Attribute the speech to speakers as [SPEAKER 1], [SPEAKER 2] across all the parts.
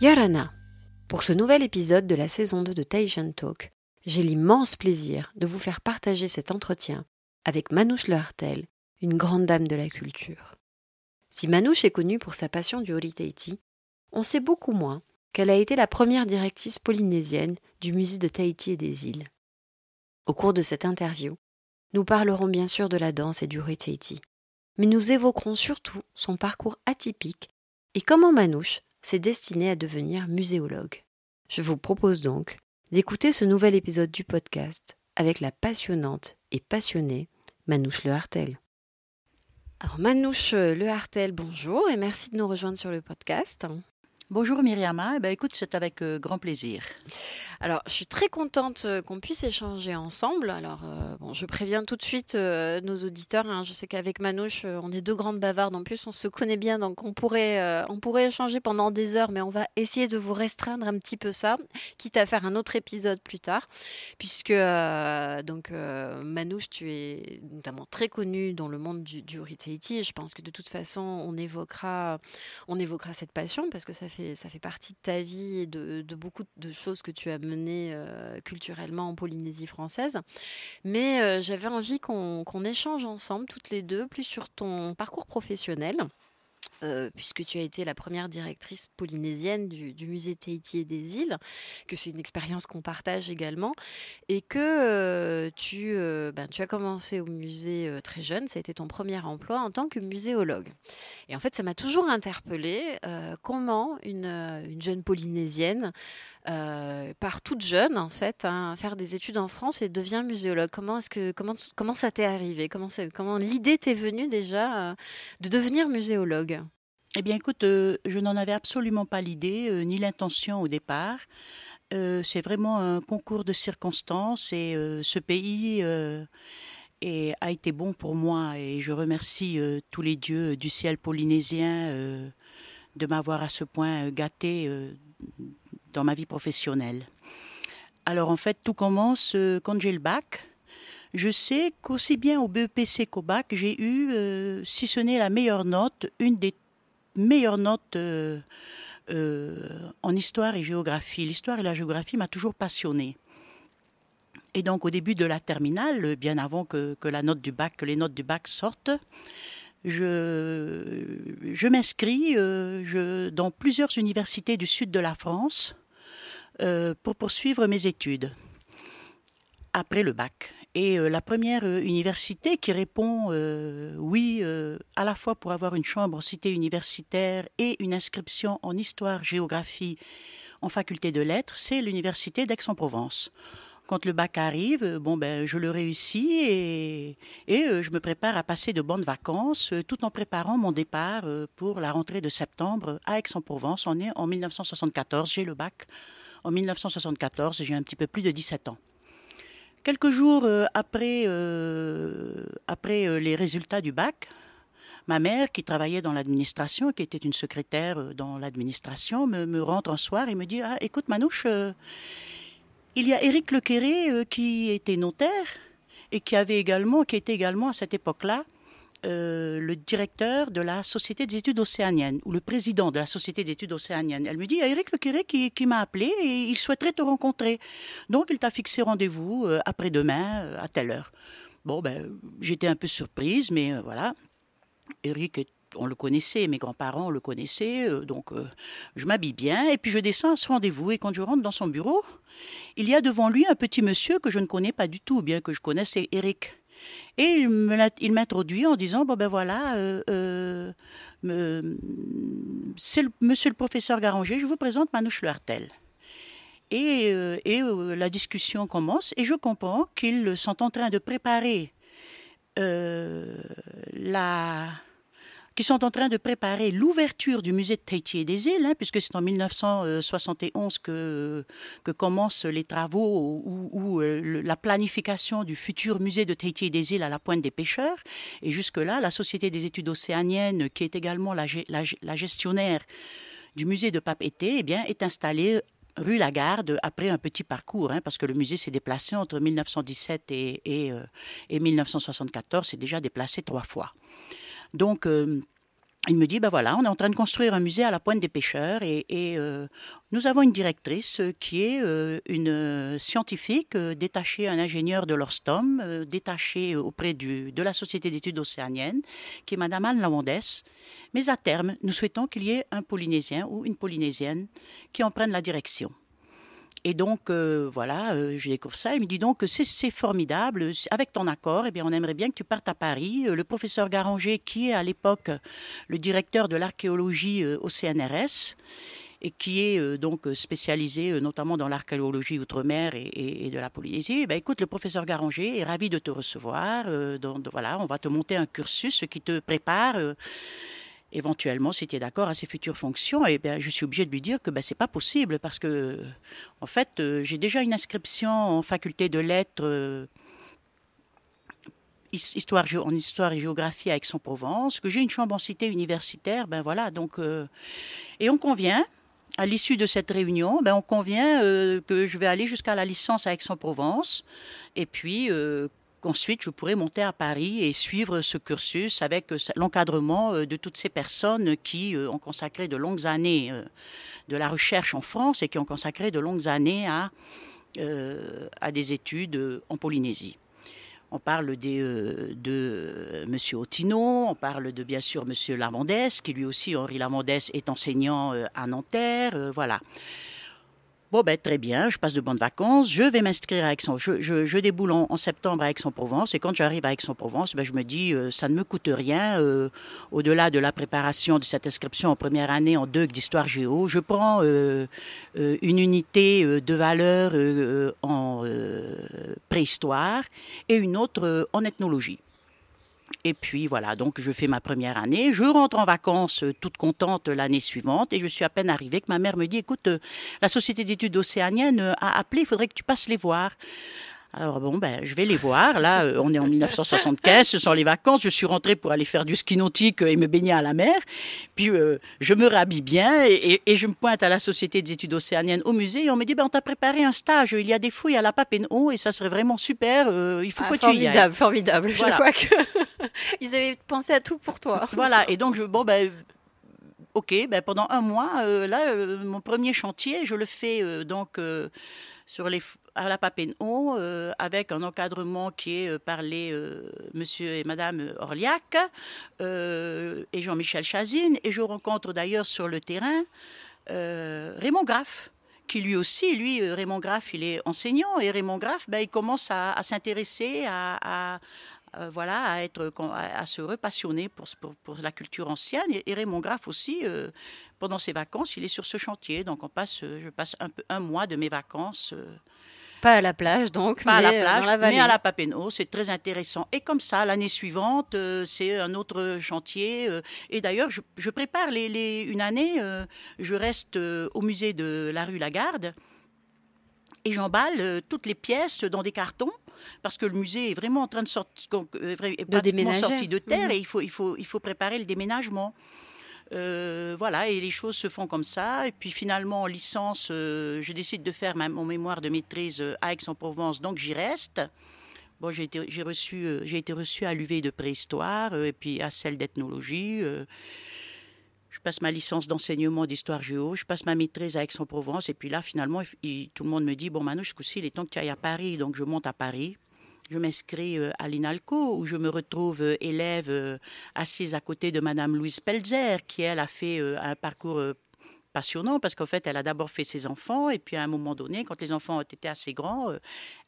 [SPEAKER 1] Yarana. Pour ce nouvel épisode de la saison 2 de Tahitian Talk, j'ai l'immense plaisir de vous faire partager cet entretien avec Manouche Lehartel, une grande dame de la culture. Si Manouche est connue pour sa passion du Tahiti, on sait beaucoup moins qu'elle a été la première directrice polynésienne du musée de Tahiti et des îles. Au cours de cette interview, nous parlerons bien sûr de la danse et du Tahiti, mais nous évoquerons surtout son parcours atypique et comment Manouche s'est destiné à devenir muséologue. Je vous propose donc d'écouter ce nouvel épisode du podcast avec la passionnante et passionnée Manouche Le Hartel. Alors Manouche Le Hartel, bonjour et merci de nous rejoindre sur le podcast.
[SPEAKER 2] Bonjour Myriama, eh ben, écoute, c'est avec euh, grand plaisir.
[SPEAKER 1] Alors, je suis très contente euh, qu'on puisse échanger ensemble. Alors, euh, bon, je préviens tout de suite nos auditeurs. Hein. je sais qu'avec Manouche, on est deux grandes bavardes. En plus, on se connaît bien, donc on pourrait, on pourrait échanger pendant des heures, mais on va essayer de vous restreindre un petit peu ça, quitte à faire un autre épisode plus tard, puisque donc Manouche, tu es notamment très connue dans le monde du, du Je pense que de toute façon, on évoquera, on évoquera cette passion parce que ça fait ça fait partie de ta vie et de, beaucoup de choses que tu as menées euh, culturellement en Polynésie française. Mais euh, j'avais envie qu'on échange ensemble, toutes les deux, plus sur ton parcours professionnel. Euh, puisque tu as été la première directrice polynésienne du, musée Tahiti et des îles, que c'est une expérience qu'on partage également, et que euh, tu, euh, ben, tu as commencé au musée très jeune, ça a été ton premier emploi en tant que muséologue. Et en fait, ça m'a toujours interpellée comment une, une, jeune polynésienne euh, par toute jeune en fait, hein, faire des études en France et devient muséologue. Comment est-ce que comment comment ça t'est arrivé? Comment comment l'idée t'est venue déjà euh, de devenir muséologue?
[SPEAKER 2] Eh bien, écoute, euh, je n'en avais absolument pas l'idée ni l'intention au départ. c'est vraiment un concours de circonstances et ce pays a été bon pour moi et je remercie tous les dieux du ciel polynésien de m'avoir à ce point gâté dans ma vie professionnelle. Alors en fait, tout commence euh, quand j'ai le bac. Je sais qu'aussi bien au BEPC qu'au bac, j'ai eu, euh, si ce n'est la meilleure note, une des meilleures notes euh, en histoire et géographie. L'histoire et la géographie m'a toujours passionnée. Et donc au début de la terminale, bien avant que, la note du bac, que les notes du bac sortent, je, m'inscris dans plusieurs universités du sud de la France euh, pour poursuivre mes études après le bac. Et euh, la première euh, université qui répond oui à la fois pour avoir une chambre en cité universitaire et une inscription en histoire-géographie en faculté de lettres, c'est l'université d'Aix-en-Provence. Quand le bac arrive, bon ben je le réussis et, et je me prépare à passer de bonnes vacances tout en préparant mon départ pour la rentrée de septembre à Aix-en-Provence. On est en 1974, j'ai le bac en 1974. J'ai un petit peu plus de 17 ans. Quelques jours euh, après, euh, euh, les résultats du bac, ma mère, qui travaillait dans l'administration, qui était une secrétaire dans l'administration, me, rentre un soir et me dit ah, Écoute, Manouche, il y a Éric Lequéré qui était notaire et qui avait également, qui était également à cette époque-là euh, le directeur de la Société des études océaniennes, ou le président de la Société des études océaniennes. Elle me dit, il y a Eric Lequéré qui, qui m'a appelé et il souhaiterait te rencontrer. Donc, il t'a fixé rendez-vous euh, après-demain euh, à telle heure. Bon, ben, j'étais un peu surprise, mais voilà. Eric on le connaissait, mes grands-parents le connaissaient, donc je m'habille bien et puis je descends à ce rendez-vous et quand je rentre dans son bureau, il y a devant lui un petit monsieur que je ne connais pas du tout, bien que je connaisse Eric. Et il m'introduit en disant bon ben voilà, euh, euh, c'est Monsieur le professeur Garanger, je vous présente Manouche Le Hartel. Et, euh, et la discussion commence et je comprends qu'ils sont en train de préparer la qui sont en train de préparer l'ouverture du musée de Tahiti et des îles, hein, puisque c'est en 1971 que, commencent les travaux ou, euh, la planification du futur musée de Tahiti et des îles à la pointe des pêcheurs. Et jusque-là, la Société des études océaniennes, qui est également la, gestionnaire du musée de Papeete, eh bien, est installée rue Lagarde après un petit parcours, hein, parce que le musée s'est déplacé entre 1917 et, et, et 1974, c'est déjà déplacé trois fois. Donc, euh, il me dit, ben voilà, on est en train de construire un musée à la pointe des pêcheurs et, euh, nous avons une directrice qui est euh, une scientifique détachée, un ingénieur de l'Orstom, détaché auprès du, de la Société d'études océaniennes, qui est Madame Anne Lamondès. Mais à terme, nous souhaitons qu'il y ait un Polynésien ou une Polynésienne qui en prenne la direction. Et donc, euh, voilà, euh, je découvre ça. Il me dit donc c'est formidable. Avec ton accord, eh bien, on aimerait bien que tu partes à Paris. Euh, le professeur Garanger, qui est à l'époque le directeur de l'archéologie au CNRS, et qui est donc spécialisé notamment dans l'archéologie outre-mer et, de la Polynésie, eh ben, écoute, le professeur Garanger est ravi de te recevoir. donc, voilà, on va te monter un cursus qui te prépare éventuellement, si tu es d'accord, à ses futures fonctions, et eh bien, je suis obligée de lui dire que ben, ce n'est pas possible parce que, en fait, euh, j'ai déjà une inscription en faculté de lettres euh, histoire, en histoire et géographie à Aix-en-Provence, que j'ai une chambre en cité universitaire, ben voilà, donc. Euh, et on convient. À l'issue de cette réunion, ben on convient que je vais aller jusqu'à la licence à Aix-en-Provence, et puis qu'ensuite je pourrais monter à Paris et suivre ce cursus avec euh, l'encadrement euh, de toutes ces personnes qui euh, ont consacré de longues années de la recherche en France et qui ont consacré de longues années à, à des études en Polynésie. On parle de M. Otino, on parle de bien sûr M. Lamondès, qui lui aussi, Henri Lamondès, est enseignant à Nanterre. voilà. Bon, ben, très bien, je passe de bonnes vacances, je vais m'inscrire à Aix-en... Je, je, déboule en, septembre à Aix-en-Provence, et quand j'arrive à Aix-en-Provence, ben, je me dis, euh, ça ne me coûte rien, euh, au-delà de la préparation de cette inscription en première année en deux d'histoire géo, je prends euh, une unité de valeur en préhistoire et une autre en ethnologie. Et puis voilà, donc je fais ma première année. Je rentre en vacances euh, toute contente l'année suivante et je suis à peine arrivée que ma mère me dit écoute, euh, la société d'études océaniennes euh, a appelé, il faudrait que tu passes les voir. Alors bon, ben, je vais les voir. Là, euh, on est en 1975, ce sont les vacances. Je suis rentrée pour aller faire du ski nautique et me baigner à la mer. Puis euh, je me rhabille bien et, je me pointe à la Société des études océaniennes au musée et on me dit, ben, on t'a préparé un stage. Il y a des fouilles à la Papenhaut et ça serait vraiment super. Euh, il faut ah, que
[SPEAKER 1] tu y
[SPEAKER 2] ailles.
[SPEAKER 1] Formidable, Je vois que ils avaient pensé à tout pour toi.
[SPEAKER 2] Voilà. Et donc, je, bon, ben, ok, ben, pendant un mois, là, mon premier chantier, je le fais donc sur les à la Papenhaut, euh, avec un encadrement qui est euh, par les euh, monsieur et madame Orliac et Jean-Michel Chazine. Et je rencontre d'ailleurs sur le terrain Raymond Graff qui lui aussi, lui, Raymond Graff, il est enseignant, et Raymond Graff, ben, il commence à, s'intéresser à, voilà, à, être, à, se repassionner pour, pour, la culture ancienne. Et, Raymond Graff aussi, pendant ses vacances, il est sur ce chantier. Donc on passe, je passe un, peu, un mois de mes vacances
[SPEAKER 1] pas à la plage, donc,
[SPEAKER 2] mais à la plage, mais à la Papenhaut. C'est très intéressant. Et comme ça, l'année suivante, euh, c'est un autre chantier. Euh, et d'ailleurs, je, prépare les, une année, euh, je reste au musée de la rue Lagarde et j'emballe toutes les pièces dans des cartons parce que le musée est vraiment en train de sortir,
[SPEAKER 1] de
[SPEAKER 2] sorti de terre mhm. et il faut, il, faut, il faut préparer le déménagement. Euh, voilà, et les choses se font comme ça. Et puis finalement, en licence, euh, je décide de faire mon mémoire de maîtrise euh, à Aix-en-Provence, donc j'y reste. Bon, j'ai été, reçu, j'ai été reçu à l'UV de préhistoire et puis à celle d'ethnologie. je passe ma licence d'enseignement d'histoire géo, je passe ma maîtrise à Aix-en-Provence et puis là, finalement, tout le monde me dit, bon, Manu, ce il est temps que tu ailles à Paris. Donc je monte à Paris je m'inscris euh, à l'INALCO où je me retrouve euh, élève euh, assise à côté de Madame Louise Pelzer qui elle a fait un parcours passionnant parce qu'en fait elle a d'abord fait ses enfants et puis à un moment donné quand les enfants ont été assez grands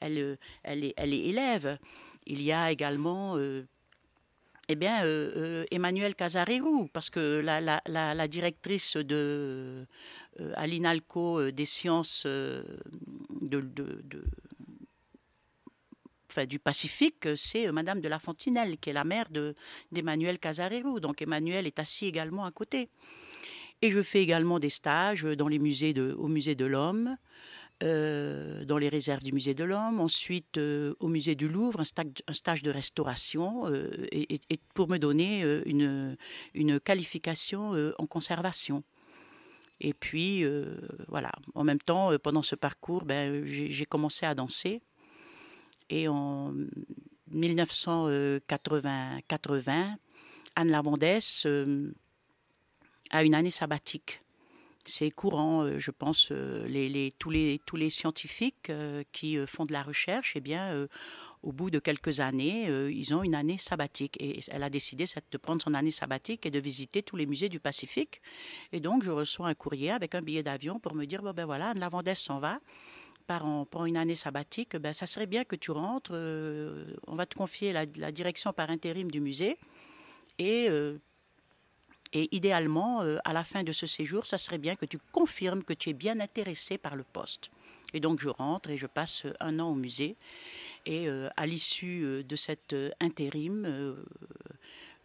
[SPEAKER 2] elle, elle, est, elle est élève. Il y a également eh bien, Emmanuel Casarerou, parce que la, directrice de, à l'INALCO des sciences de du Pacifique, c'est Madame de la Fontinelle, qui est la mère d'Emmanuel Casarero. Donc Emmanuel est assis également à côté. Et je fais également des stages dans les musées de, au musée de l'Homme, euh, dans les réserves du musée de l'Homme, ensuite euh, au musée du Louvre, un stage, un stage de restauration, euh, et, pour me donner une, une, qualification en conservation. Et puis, voilà, en même temps, pendant ce parcours, ben, j'ai commencé à danser. Et en 1980, 80, Anne Lavandès a une année sabbatique c'est courant, euh, je pense, euh, les, tous, les, tous les scientifiques euh, qui font de la recherche, eh bien, au bout de quelques années, ils ont une année sabbatique. Et elle a décidé de prendre son année sabbatique et de visiter tous les musées du Pacifique. Et donc, je reçois un courrier avec un billet d'avion pour me dire, bon, ben voilà, Anne Lavandès s'en va, part en, prend une année sabbatique, ben, ça serait bien que tu rentres, on va te confier la, direction par intérim du musée. Et et idéalement, euh, à la fin de ce séjour, ça serait bien que tu confirmes que tu es bien intéressé par le poste. Et donc je rentre et je passe un an au musée. Et euh, à l'issue euh, de cet intérim,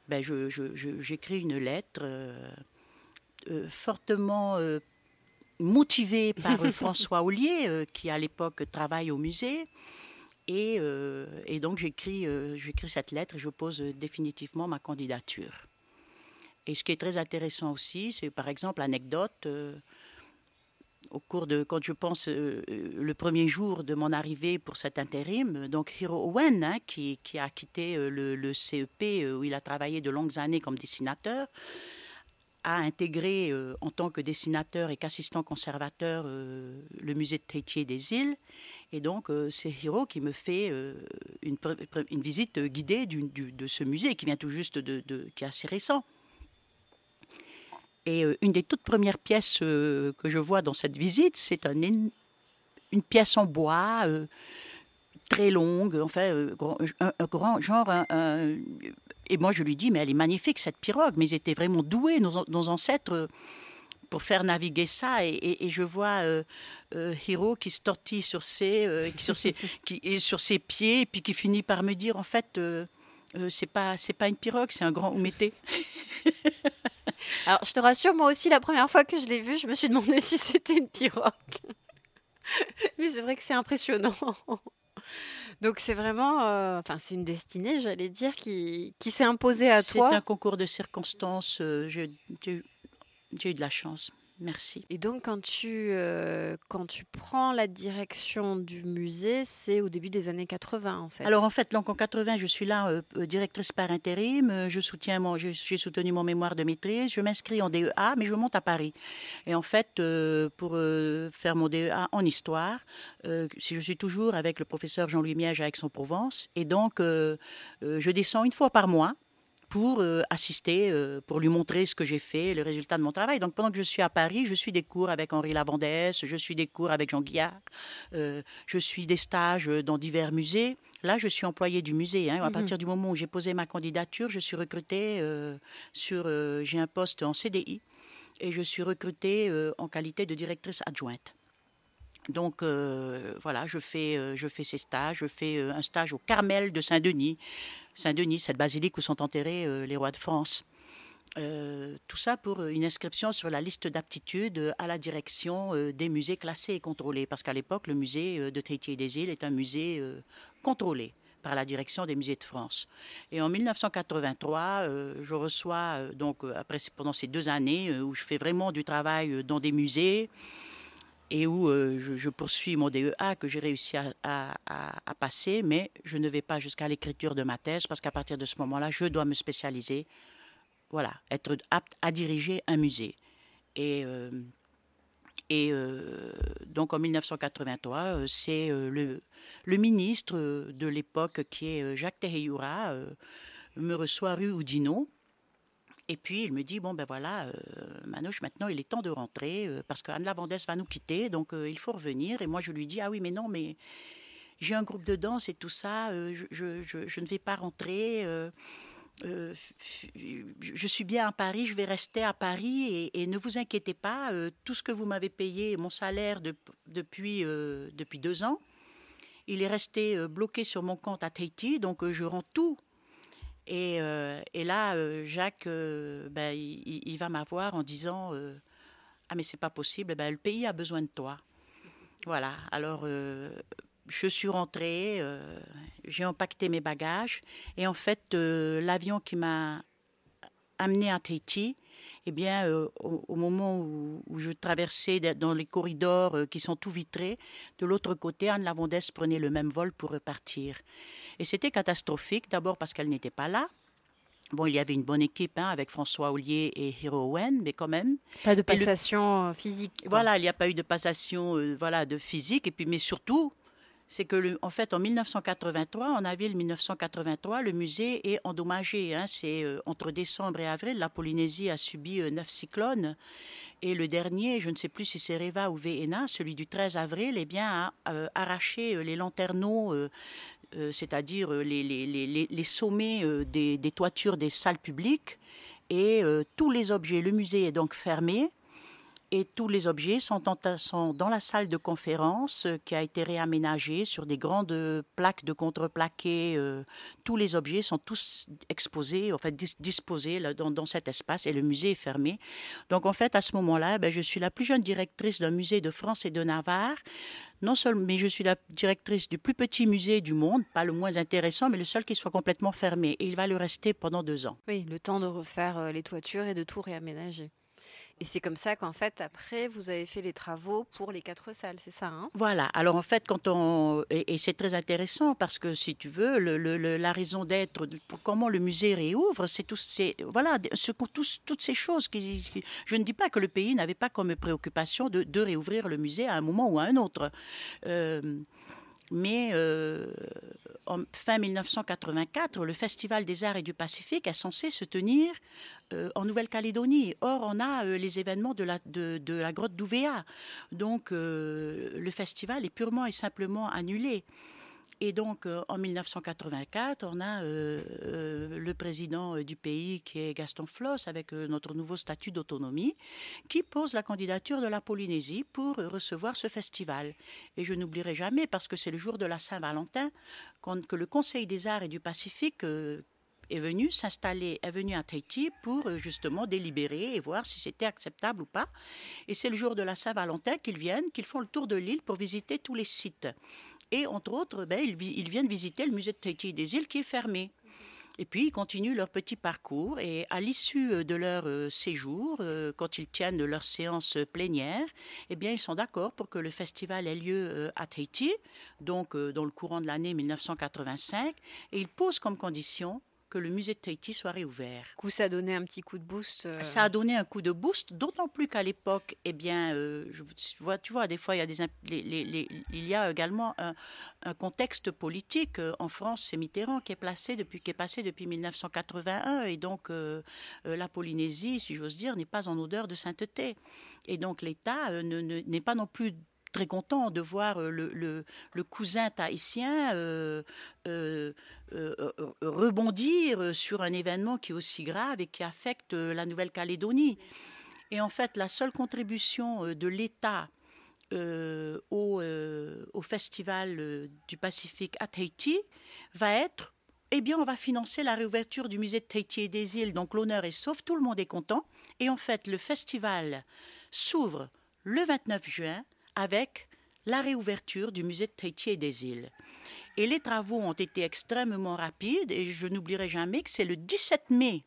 [SPEAKER 2] ben j'écris une lettre fortement motivée par François Ollier, qui à l'époque travaille au musée. Et, et donc j'écris cette lettre et je pose définitivement ma candidature. Et ce qui est très intéressant aussi, c'est par exemple l'anecdote. Euh, au cours de, quand je pense euh, le premier jour de mon arrivée pour cet intérim, donc Hiro Owen, hein, qui, qui, a quitté euh, le, CEP où il a travaillé de longues années comme dessinateur, a intégré en tant que dessinateur et qu'assistant conservateur le musée de Tahiti des îles. Et donc, c'est Hiro qui me fait une, une, visite guidée du, de ce musée qui vient tout juste de, de qui est assez récent. Et euh, une des toutes premières pièces euh, que je vois dans cette visite, c'est un, une pièce en bois euh, très longue, enfin, un, grand genre. Et moi, je lui dis, mais elle est magnifique, cette pirogue. Mais ils étaient vraiment doués, nos, ancêtres, pour faire naviguer ça. Et, je vois Hiro qui se tortille sur ses, sur, ses, qui, sur ses pieds, et puis qui finit par me dire, en fait, c'est pas, pas une pirogue, c'est un grand oumété.
[SPEAKER 1] Alors, je te rassure, moi aussi, la première fois que je l'ai vu, je me suis demandé si c'était une pirogue. Mais c'est vrai que c'est impressionnant. Donc c'est vraiment, euh, enfin c'est une destinée, j'allais dire, qui, qui s'est imposée à toi.
[SPEAKER 2] C'est un concours de circonstances. Euh, j'ai eu de la chance. Merci.
[SPEAKER 1] Et donc, quand tu, euh, quand tu prends la direction du musée, c'est au début des années 80, en fait.
[SPEAKER 2] Alors, en fait, donc en 80, je suis là, euh, euh, directrice par intérim. Je soutiens mon, j'ai soutenu mon mémoire de maîtrise. Je m'inscris en DEA, mais je monte à Paris. Et en fait, pour faire mon DEA en histoire, je suis toujours avec le professeur Jean-Louis Miège à Aix-en-Provence. Et donc, je descends une fois par mois pour euh, assister, euh, pour lui montrer ce que j'ai fait, le résultat de mon travail. Donc pendant que je suis à Paris, je suis des cours avec Henri Lavandès, je suis des cours avec Jean Guillard, euh, je suis des stages dans divers musées. Là, je suis employée du musée. Hein. À mhm. partir du moment où j'ai posé ma candidature, je suis recrutée sur. j'ai un poste en CDI et je suis recrutée en qualité de directrice adjointe. Donc voilà, je fais, je fais ces stages. Je fais un stage au Carmel de Saint-Denis. Saint-Denis, cette basilique où sont enterrés euh, les rois de France. Euh, tout ça pour une inscription sur la liste d'aptitude à la direction euh, des musées classés et contrôlés. Parce qu'à l'époque, le musée de Tahiti et des îles est un musée contrôlé par la direction des musées de France. Et en 1983, je reçois, donc après, pendant ces deux années où je fais vraiment du travail dans des musées, et où euh, je, poursuis mon DEA que j'ai réussi à, passer, mais je ne vais pas jusqu'à l'écriture de ma thèse parce qu'à partir de ce moment-là, je dois me spécialiser, voilà, être apte à diriger un musée. Et, euh, euh, donc en 1983, c'est le, ministre de l'époque qui est Jacques Teheyura me reçoit rue Oudinot et puis il me dit bon ben voilà, euh, Manouche, maintenant il est temps de rentrer euh, parce qu'Anne Lavandès va nous quitter, donc euh, il faut revenir. Et moi je lui dis ah oui mais non mais j'ai un groupe de danse et tout ça, je, je, ne vais pas rentrer. je suis bien à Paris, je vais rester à Paris et, ne vous inquiétez pas, tout ce que vous m'avez payé, mon salaire depuis, depuis deux ans, il est resté bloqué sur mon compte à Tahiti, donc je rends tout. Et, et là, Jacques, ben, il, va m'avoir en disant Ah, mais c'est pas possible, ben, le pays a besoin de toi. Voilà, alors je suis rentrée, j'ai empaqueté mes bagages, et en fait, l'avion qui m'a amené à Tahiti, eh bien, euh, au, moment où, je traversais dans les corridors euh, qui sont tout vitrés, de l'autre côté, Anne Lavondesse prenait le même vol pour repartir. Et c'était catastrophique, d'abord parce qu'elle n'était pas là. Bon, il y avait une bonne équipe hein, avec François Ollier et Hiro Owen, mais quand même.
[SPEAKER 1] Pas de passation euh, physique.
[SPEAKER 2] Voilà, il n'y a pas eu de passation voilà, de physique. Et puis, mais surtout, c'est que, en fait, en 1983, en avril 1983, le musée est endommagé. Hein. c'est euh, entre décembre et avril, la Polynésie a subi euh, neuf cyclones. Et le dernier, je ne sais plus si c'est Reva ou Véena, celui du 13 avril, eh bien, a euh, arraché les lanterneaux, c'est-à-dire les, sommets des, toitures des salles publiques. Et tous les objets, le musée est donc fermé et tous les objets sont, dans la salle de conférence euh, qui a été réaménagée sur des grandes plaques de contreplaqué. Euh, tous les objets sont tous exposés, en fait disposés dans, cet espace et le musée est fermé. Donc en fait, à ce moment-là, ben, je suis la plus jeune directrice d'un musée de France et de Navarre. Non seulement, mais je suis la directrice du plus petit musée du monde, pas le moins intéressant, mais le seul qui soit complètement fermé. Et il va le rester pendant deux ans.
[SPEAKER 1] Oui, le temps de refaire euh, les toitures et de tout réaménager. Et c'est comme ça qu'en fait, après, vous avez fait les travaux pour les quatre salles, c'est ça hein?
[SPEAKER 2] Voilà. Alors en fait, quand on et, c'est très intéressant parce que si tu veux, la raison d'être, comment le musée réouvre, c'est tout, c'est voilà, ce, toutes ces choses qui, je ne dis pas que le pays n'avait pas comme préoccupation de, de, réouvrir le musée à un moment ou à un autre. Euh, mais euh, en fin 1984, le Festival des Arts et du Pacifique est censé se tenir euh, en Nouvelle-Calédonie. Or, on a euh, les événements de la, grotte d'Ouvéa. Donc, le festival est purement et simplement annulé. Et donc, euh, en 1984, on a euh, euh, le président du pays, qui est Gaston Floss, avec notre nouveau statut d'autonomie, qui pose la candidature de la Polynésie pour recevoir ce festival. Et je n'oublierai jamais, parce que c'est le jour de la Saint-Valentin, que le Conseil des arts et du Pacifique est venu s'installer, est venu à Tahiti pour justement délibérer et voir si c'était acceptable ou pas. Et c'est le jour de la Saint-Valentin qu'ils viennent, qu'ils font le tour de l'île pour visiter tous les sites. Et entre autres, ben, ils, viennent visiter le musée de Tahiti des îles qui est fermé. Et puis, ils continuent leur petit parcours et à l'issue euh, de leur euh, séjour, euh, quand ils tiennent leur séance plénière, eh bien, ils sont d'accord pour que le festival ait lieu à Tahiti, donc dans le courant de l'année 1985, et ils posent comme condition que le musée de Tahiti soit réouvert.
[SPEAKER 1] coup, ça a donné un petit coup de boost. Euh.
[SPEAKER 2] Ça a donné un coup de boost, d'autant plus qu'à l'époque, eh bien, euh, je vois, tu vois, des fois, il y a, des, il y a également un, contexte politique. En France, c'est Mitterrand qui est, placé depuis, qui est passé depuis 1981, et donc euh, la Polynésie, si j'ose dire, n'est pas en odeur de sainteté. Et donc l'État n'est pas non plus très content de voir euh, le, cousin tahitien euh, euh, rebondir sur un événement qui est aussi grave et qui affecte la Nouvelle-Calédonie. Et en fait, la seule contribution de l'État au, au, Festival du Pacifique à Tahiti va être eh bien, on va financer la réouverture du musée de Tahiti et des îles. Donc, l'honneur est sauf, tout le monde est content. Et en fait, le festival s'ouvre le 29 juin avec la réouverture du musée de Tahiti et des îles. Et les travaux ont été extrêmement rapides et je n'oublierai jamais que c'est le 17 mai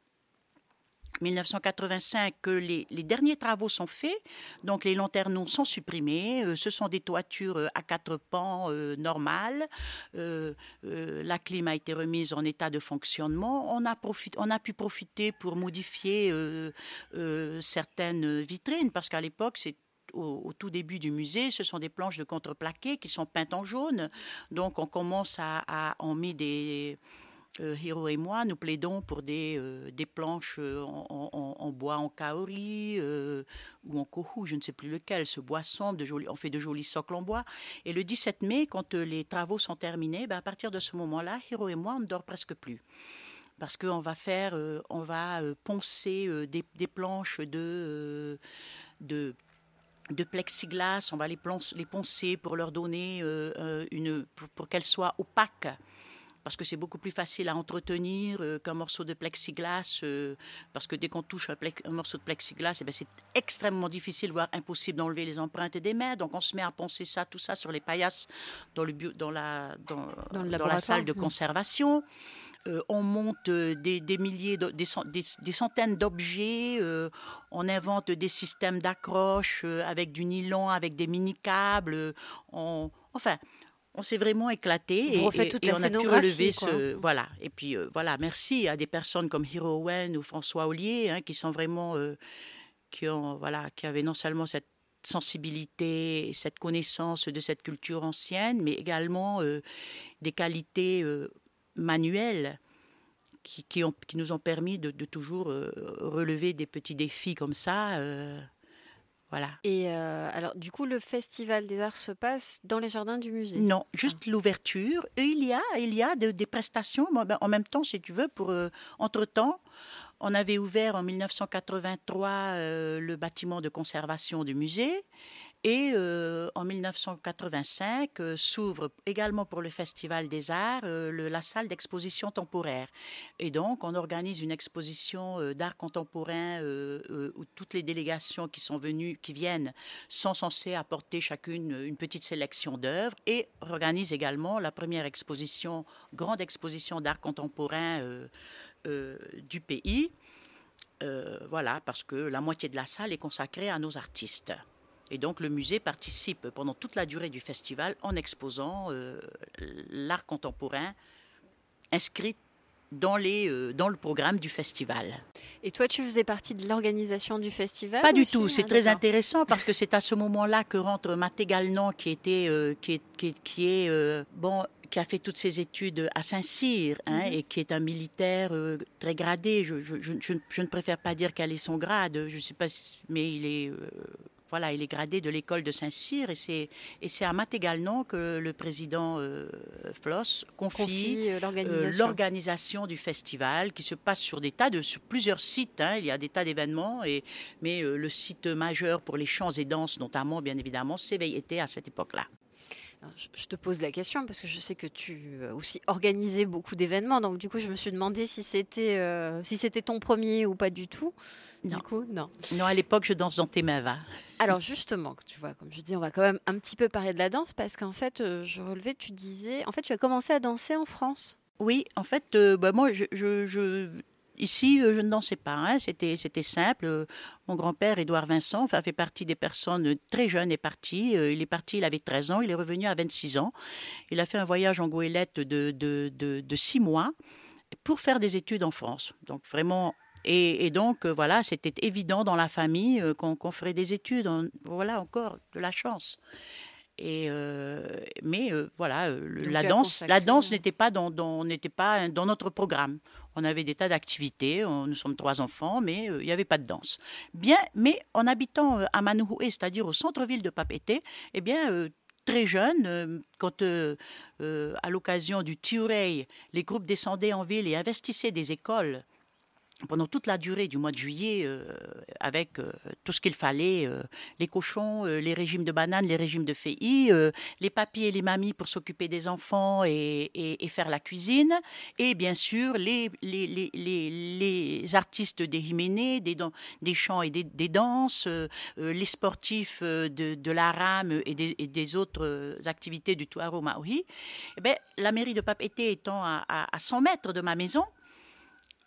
[SPEAKER 2] 1985 que les, derniers travaux sont faits, donc les lanterneaux sont supprimés, euh, ce sont des toitures euh, à quatre pans euh, normales, la clim a été remise en état de fonctionnement, on a, on a pu profiter pour modifier certaines vitrines, parce qu'à l'époque c'est au, tout début du musée, ce sont des planches de contreplaqué qui sont peintes en jaune. Donc on commence à, en mettre des... Euh, Hiro et moi, nous plaidons pour des, euh, des planches euh, en, bois en kaori ou en kohu, je ne sais plus lequel, ce bois sombre, de on fait de jolis socles en bois. Et le 17 mai, quand les travaux sont terminés, ben, à partir de ce moment-là, Hiro et moi, on ne dort presque plus parce qu'on va faire, on va poncer des, des, planches de, de de plexiglas, on va les, les poncer pour leur donner une, pour qu'elles soient opaques parce que c'est beaucoup plus facile à entretenir euh, qu'un morceau de plexiglas, euh, parce que dès qu'on touche un, morceau de plexiglas, eh ben, c'est extrêmement difficile, voire impossible d'enlever les empreintes des mains. Donc on se met à poncer ça, tout ça sur les paillasses dans, le dans, la, dans, dans, la salle de conservation. Euh, on monte des, milliers, des, des, centaines d'objets, on invente des systèmes d'accroche avec du nylon, avec des mini-câbles. enfin, on s'est vraiment éclaté
[SPEAKER 1] et, on a pu relever ce
[SPEAKER 2] voilà et puis euh, voilà merci à des personnes comme Hiro Owen ou François Ollier hein, qui sont vraiment euh, qui ont voilà qui avaient non seulement cette sensibilité cette connaissance de cette culture ancienne mais également euh, des qualités manuelles qui, qui, ont, qui, nous ont permis de, de toujours relever des petits défis comme ça voilà.
[SPEAKER 1] Et euh, alors, du coup, le Festival des Arts se passe dans les jardins du musée
[SPEAKER 2] Non, juste ah. l'ouverture. Et il y a, il y a des prestations, ben, en même temps, si tu veux, pour euh, entre-temps, on avait ouvert en 1983 euh, le bâtiment de conservation du musée. Et euh, en 1985 euh, s'ouvre également pour le Festival des Arts euh, la salle d'exposition temporaire. Et donc on organise une exposition d'art contemporain où toutes les délégations qui sont venues, qui viennent, sont censées apporter chacune une petite sélection d'œuvres et organise également la première exposition, grande exposition d'art contemporain du pays. voilà, parce que la moitié de la salle est consacrée à nos artistes. Et donc le musée participe pendant toute la durée du festival en exposant euh, l'art contemporain inscrit dans, les, euh, dans le programme du festival.
[SPEAKER 1] Et toi, tu faisais partie de l'organisation du festival
[SPEAKER 2] Pas du tout. C'est très intéressant parce que c'est à ce moment-là que rentre Maté Galnan, qui était, euh, qui est, qui est, bon, qui a fait toutes ses études à Saint-Cyr hein, mhm. et qui est un militaire très gradé. Je, je, je, je, ne préfère pas dire quel est son grade. Je sais pas, mais il est voilà, il est gradé de l'école de Saint-Cyr et c'est, et c'est à Matégalnon que le président euh, Floss confie, euh, euh, l'organisation. du festival qui se passe sur des tas de, sur plusieurs sites. Hein. il y a des tas d'événements, et, mais le site majeur pour les chants et danses, notamment, bien évidemment, s'éveille était à cette époque-là.
[SPEAKER 1] Je te pose la question parce que je sais que tu aussi organisais beaucoup d'événements, donc du coup je me suis demandé si c'était si c'était ton premier ou pas du tout.
[SPEAKER 2] Non. non. Non, à l'époque, je danse dans Temava.
[SPEAKER 1] Alors justement, tu vois, comme je dis, on va quand même un petit peu parler de la danse parce qu'en fait, euh, je relevais, tu disais, en fait, tu as commencé à danser en France.
[SPEAKER 2] Oui, en fait, euh, bah, moi, je, je, ici, euh, je ne dansais pas. Hein. C'était, c'était simple. Mon grand-père, Édouard Vincent, enfin, fait partie des personnes très jeunes, est parti. il est parti, il avait 13 ans, il est revenu à 26 ans. Il a fait un voyage en goélette de, de, de, de six mois pour faire des études en France. Donc vraiment et, donc, euh, voilà, c'était évident dans la famille euh, qu'on ferait des études. voilà, encore de la chance. Et euh, mais voilà, la danse, la danse n'était pas dans, n'était pas dans notre programme. On avait des tas d'activités. Nous sommes trois enfants, mais il n'y avait pas de danse. Bien, mais en habitant à Manouhoué, c'est-à-dire au centre-ville de Papété, eh bien très jeune, quand à l'occasion du Tiurei, les groupes descendaient en ville et investissaient des écoles pendant toute la durée du mois de juillet, euh, avec euh, tout ce qu'il fallait, euh, les cochons, les régimes de bananes, les régimes de féi, les papis et les mamies pour s'occuper des enfants et, faire la cuisine, et bien sûr les, les, les, artistes des Jiménez, des, des chants et des, danses, les sportifs de, de la rame et des, autres activités du Tuaro Maori. Eh ben, la mairie de Papeete étant à, à, à 100 mètres de ma maison,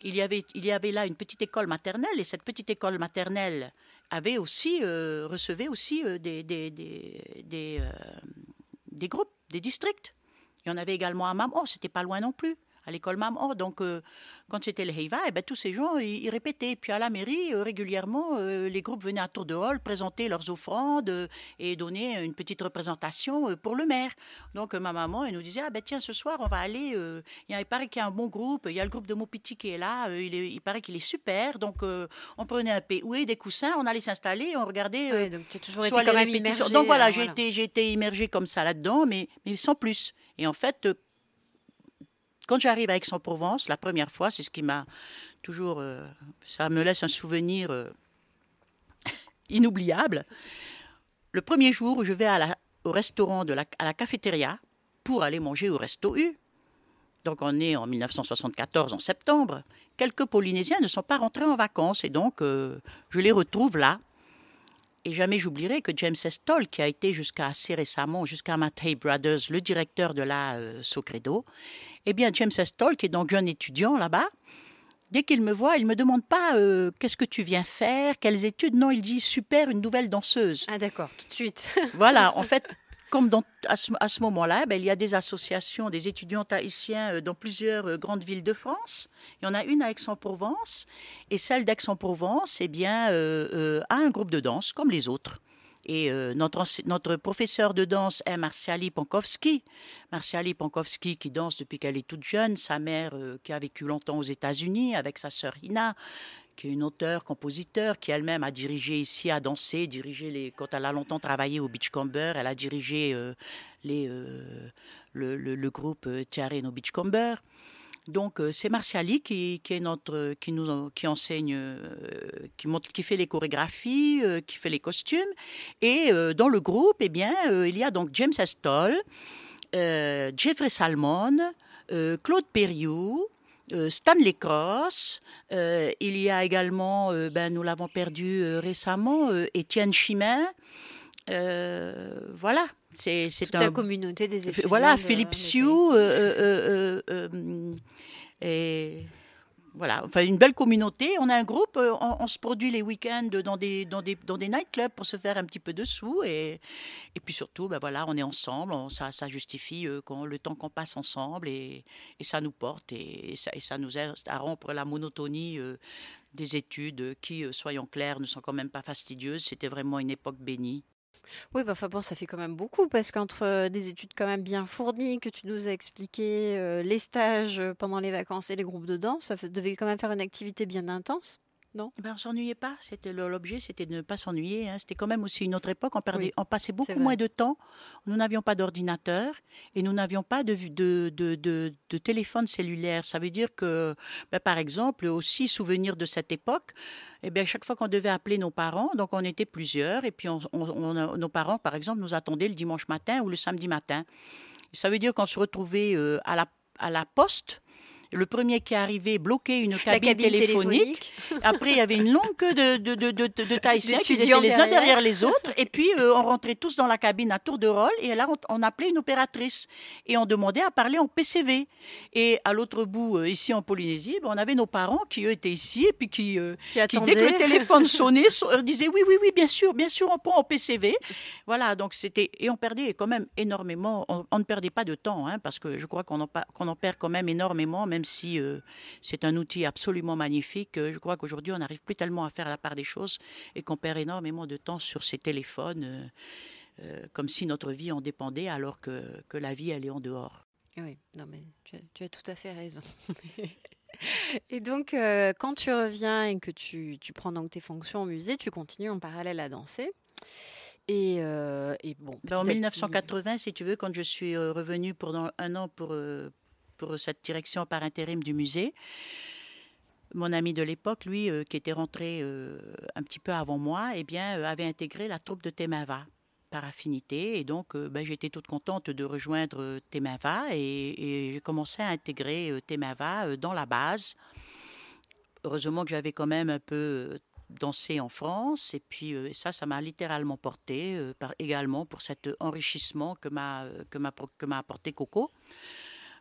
[SPEAKER 2] il y, avait, il y avait là une petite école maternelle et cette petite école maternelle avait aussi, euh, recevait aussi euh, des, des, des, euh, des, groupes, des districts. Il y en avait également à Maman, c'était pas loin non plus à l'école Maman. Donc, euh, quand c'était le Heiva, eh ben, tous ces gens, ils, répétaient. Puis à la mairie, euh, régulièrement, euh, les groupes venaient à tour de hall présenter leurs offrandes et donner une petite représentation pour le maire. Donc, ma maman, elle nous disait, ah ben tiens, ce soir, on va aller, il, paraît qu'il y a un bon groupe, il y a le groupe de Mopiti qui est là, il, il, paraît qu'il est super. Donc, on prenait un POE, des coussins, on allait s'installer, on regardait.
[SPEAKER 1] Oui, donc tu as toujours été quand même immergée,
[SPEAKER 2] Donc voilà, j'ai été, été immergée comme ça là-dedans, mais, mais sans plus. Et en fait, quand j'arrive à Aix-en-Provence, la première fois, c'est ce qui m'a toujours. Euh, ça me laisse un souvenir euh, inoubliable. le premier jour où je vais au restaurant, de la, à la cafétéria, pour aller manger au Resto U. Donc on est en 1974, en septembre. Quelques Polynésiens ne sont pas rentrés en vacances et donc euh, je les retrouve là. Et jamais j'oublierai que James Estol, qui a été jusqu'à assez récemment, jusqu'à Mattei Brothers, le directeur de la euh, Socredo, eh bien James Estol, qui est donc jeune étudiant là-bas, dès qu'il me voit, il ne me demande pas euh, qu'est-ce que tu viens faire, quelles études? Non, il dit super, une nouvelle danseuse.
[SPEAKER 1] Ah d'accord, tout de suite.
[SPEAKER 2] voilà, en fait, comme à ce, moment-là, ben, il y a des associations, des étudiants haïtiens euh, dans plusieurs euh, grandes villes de France. Il y en a une à Aix-en-Provence, et celle d'Aix-en-Provence, eh bien, euh, a un groupe de danse comme les autres. Et notre, professeur de danse est Marciali Pankowski. Marciali Pankowski qui danse depuis qu'elle est toute jeune, sa mère qui a vécu longtemps aux États-Unis avec sa sœur Hina, qui est une auteure, compositeur, qui elle-même a dirigé ici, a dansé, dirigé les, quand elle a longtemps travaillé au Beachcomber, elle a dirigé euh, les, euh, le, le, groupe euh, Tiare no Beachcomber. Donc c'est Martiali qui, est notre, qui nous qui enseigne, qui, montre, qui fait les chorégraphies, qui fait les costumes. Et dans le groupe, eh bien, il y a donc James Estol, Jeffrey Salmon, Claude Perriou, Stanley Cross. Euh, il y a également, euh, ben, nous l'avons perdu récemment, Étienne Chimin. voilà,
[SPEAKER 1] c'est Toute un... la communauté des étudiants.
[SPEAKER 2] Voilà, Philippe Sioux. et voilà, enfin une belle communauté. On a un groupe, euh, on, se produit les week-ends dans des, dans, des, dans des nightclubs pour se faire un petit peu de sous. Et, et puis surtout, ben voilà, on est ensemble, ça, ça justifie euh, le temps qu'on passe ensemble et, et, ça nous porte et, ça, et ça nous aide à rompre la monotonie euh, des études qui, soyons clairs, ne sont quand même pas fastidieuses. C'était vraiment une époque bénie.
[SPEAKER 1] Oui, bah, ça fait quand même beaucoup parce qu'entre euh, des études quand même bien fournies que tu nous as expliqué, euh, les stages euh, pendant les vacances et les groupes de danse, ça devait quand même faire une activité bien intense. Non
[SPEAKER 2] eh ben, On s'ennuyait pas. C'était l'objet, c'était de ne pas s'ennuyer. Hein. C'était quand même aussi une autre époque. On, perdait, on passait beaucoup moins de temps. Nous n'avions pas d'ordinateur et nous n'avions pas de, de, de, de, téléphone cellulaire. Ça veut dire que, ben, par exemple, aussi souvenir de cette époque, eh bien, chaque fois qu'on devait appeler nos parents, donc on était plusieurs, et puis on, nos parents, par exemple, nous attendaient le dimanche matin ou le samedi matin. ça veut dire qu'on se retrouvait euh, à la, à la poste le premier qui est arrivé bloquait une cabine, téléphonique. Après, il y avait une longue queue de, de, de, de, de Thaïsiens qui étaient les uns derrière les autres. Et puis, euh, on rentrait tous dans la cabine à tour de rôle. Et là, on, appelait une opératrice. Et on demandait à parler en PCV. Et à l'autre bout, euh, ici en Polynésie, ben, on avait nos parents qui, eux, étaient ici. Et puis qui, euh, qui, dès que le téléphone sonnait, disaient oui, oui, oui, bien sûr, bien sûr, on prend en PCV. Voilà, donc c'était. Et on perdait quand même énormément. On, ne perdait pas de temps, hein, parce que je crois qu'on en, en perd quand même énormément, même si euh, c'est un outil absolument magnifique, euh, je crois qu'aujourd'hui, on n'arrive plus tellement à faire la part des choses et qu'on perd énormément de temps sur ces téléphones, euh, comme si notre vie en dépendait, alors que, que la vie, elle est en dehors.
[SPEAKER 1] Oui, non, mais tu as, tout à fait raison. Et donc, quand tu reviens et que tu, tu, prends donc tes fonctions au musée, tu continues en parallèle à danser. Et, et bon.
[SPEAKER 2] Ben, en 1980, si tu veux, quand je suis revenue pendant un an pour, pour cette direction par intérim du musée. Mon ami de l'époque, lui, euh, qui était rentré euh, un petit peu avant moi, eh bien, euh, avait intégré la troupe de Temava par affinité. Et donc, ben, j'étais toute contente de rejoindre Temava et, j'ai commencé à intégrer Temava dans la base. Heureusement que j'avais quand même un peu dansé en France. Et puis ça, ça m'a littéralement porté également pour cet enrichissement que m'a que m'a apporté Coco.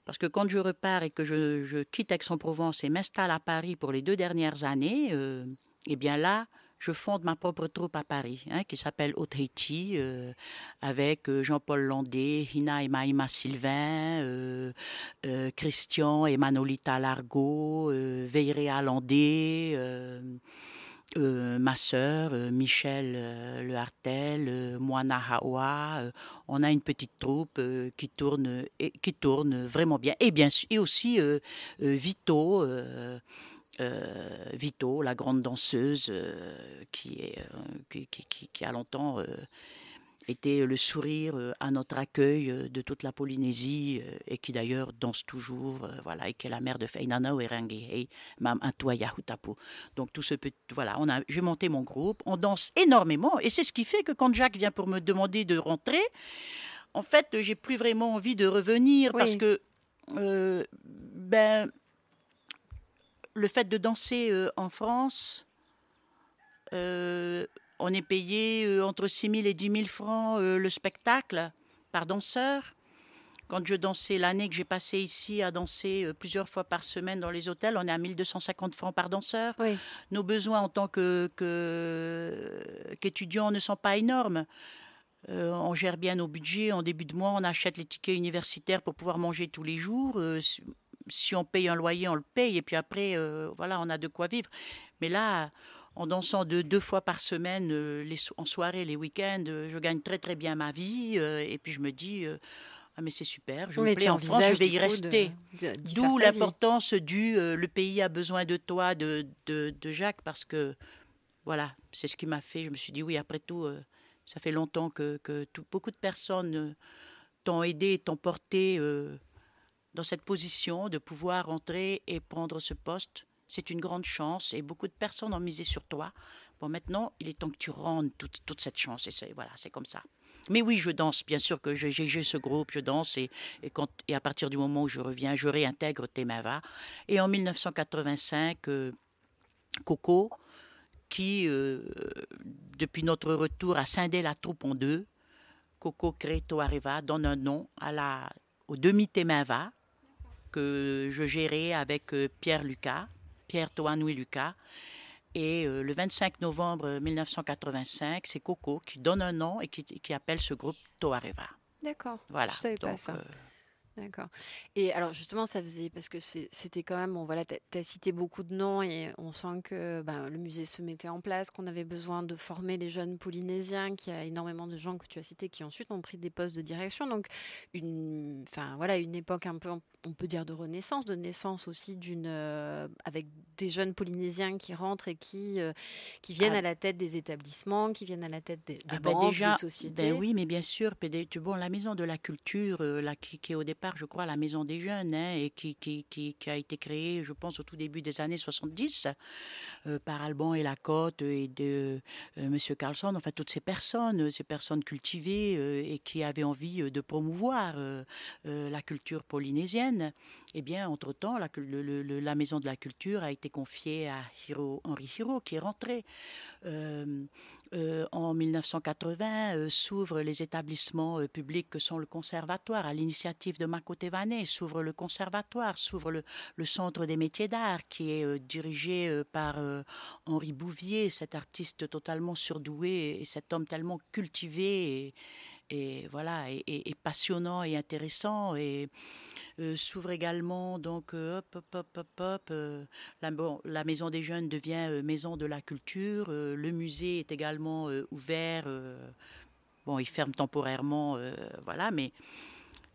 [SPEAKER 2] Parce que quand je repars et que je, quitte Aix-en-Provence et m'installe à Paris pour les deux dernières années, euh, eh bien là, je fonde ma propre troupe à Paris, hein, qui s'appelle Haute Haiti, euh, avec euh, Jean-Paul Landé, Hina et Maïma Sylvain, Christian et Manolita Largo, Veirea Landé. Euh, ma sœur, euh, Michel euh, Le Hartel, Moana Hawa, on a une petite troupe qui tourne qui tourne vraiment bien. Et bien et aussi Vito. Vito, la grande danseuse qui, a longtemps était le sourire à notre accueil de toute la Polynésie et qui d'ailleurs danse toujours, voilà, et qui est la mère de Feinana Werangihei, Mam Antoya Hutapu. Donc tout ce petit, voilà, on a, j'ai monté mon groupe, on danse énormément et c'est ce qui fait que quand Jacques vient pour me demander de rentrer, en fait, j'ai plus vraiment envie de revenir parce que ben le fait de danser en France, on est payé euh, entre 6 000 et 10 000 francs euh, le spectacle par danseur. Quand je dansais l'année que j'ai passée ici à danser euh, plusieurs fois par semaine dans les hôtels, on est à 1250 francs par danseur. Nos besoins en tant qu'étudiants ne sont pas énormes. on gère bien nos budgets. En début de mois, on achète les tickets universitaires pour pouvoir manger tous les jours. si on paye un loyer, on le paye. Et puis après, voilà, on a de quoi vivre. Mais là, en dansant deux fois par semaine, euh, les, en soirée, les week-ends, euh, je gagne très très bien ma vie. Euh, et puis je me dis, ah mais c'est super, je me plais en France, je vais y rester. D'où l'importance du le pays a besoin de toi, de, de, Jacques, parce que voilà, c'est ce qui m'a fait. Je me suis dit, oui, après tout, ça fait longtemps que, que beaucoup de personnes t'ont aidé, t'ont porté dans cette position de pouvoir entrer et prendre ce poste c'est une grande chance et beaucoup de personnes ont misé sur toi. Bon, maintenant, il est temps que tu rendes toute, cette chance. Et c'est, voilà, c'est comme ça. Mais oui, je danse, bien sûr que j'ai, ce groupe, je danse et, quand, et à partir du moment où je reviens, je réintègre Temava. Et en 1985, euh, Coco, qui, euh, depuis notre retour, a scindé la troupe en deux, Coco Creto Areva donne un nom à la, au demi-Temava que je gérais avec euh, Pierre Lucas, Pierre Toanouy Lucas. Et euh, le 25 novembre 1985, c'est Coco qui donne un nom et qui, qui appelle ce groupe Toareva.
[SPEAKER 1] D'accord. Voilà. Je savais pas ça. Euh, D'accord. Et alors justement, ça faisait parce que c'était quand même, bon voilà, tu as, cité beaucoup de noms et on sent que ben, le musée se mettait en place, qu'on avait besoin de former les jeunes Polynésiens, qu'il y a énormément de gens que tu as cités qui ensuite ont pris des postes de direction. Donc une, enfin voilà, une époque un peu, on peut dire de renaissance, de naissance aussi d'une, euh, avec des jeunes Polynésiens qui rentrent et qui euh, qui viennent ah. à la tête des établissements, qui viennent à la tête des, ah ben banques, des sociétés.
[SPEAKER 2] Ben oui, mais bien sûr, bon, la maison de la culture, euh, là, qui, qui est au départ je crois, la Maison des Jeunes, hein, et qui, qui, qui, a été créée, je pense, au tout début des années 70 euh, par Alban et Lacotte et de Monsieur Carlson, enfin toutes ces personnes, ces personnes cultivées et qui avaient envie de promouvoir la culture polynésienne. Eh bien, entre-temps, la, Maison de la Culture a été confiée à Henri Hiro, qui est rentré. Euh, en 1980 euh, s'ouvrent les établissements euh, publics que sont le conservatoire. À l'initiative de Mako Tevane s'ouvre le conservatoire, s'ouvre le, centre des métiers d'art qui est dirigé par Henri Bouvier, cet artiste totalement surdoué et cet homme tellement cultivé voilà et, passionnant et intéressant et euh, s'ouvre également donc euh, hop hop hop hop, hop euh, la, la, maison des jeunes devient maison de la culture le musée est également ouvert bon il ferme temporairement voilà mais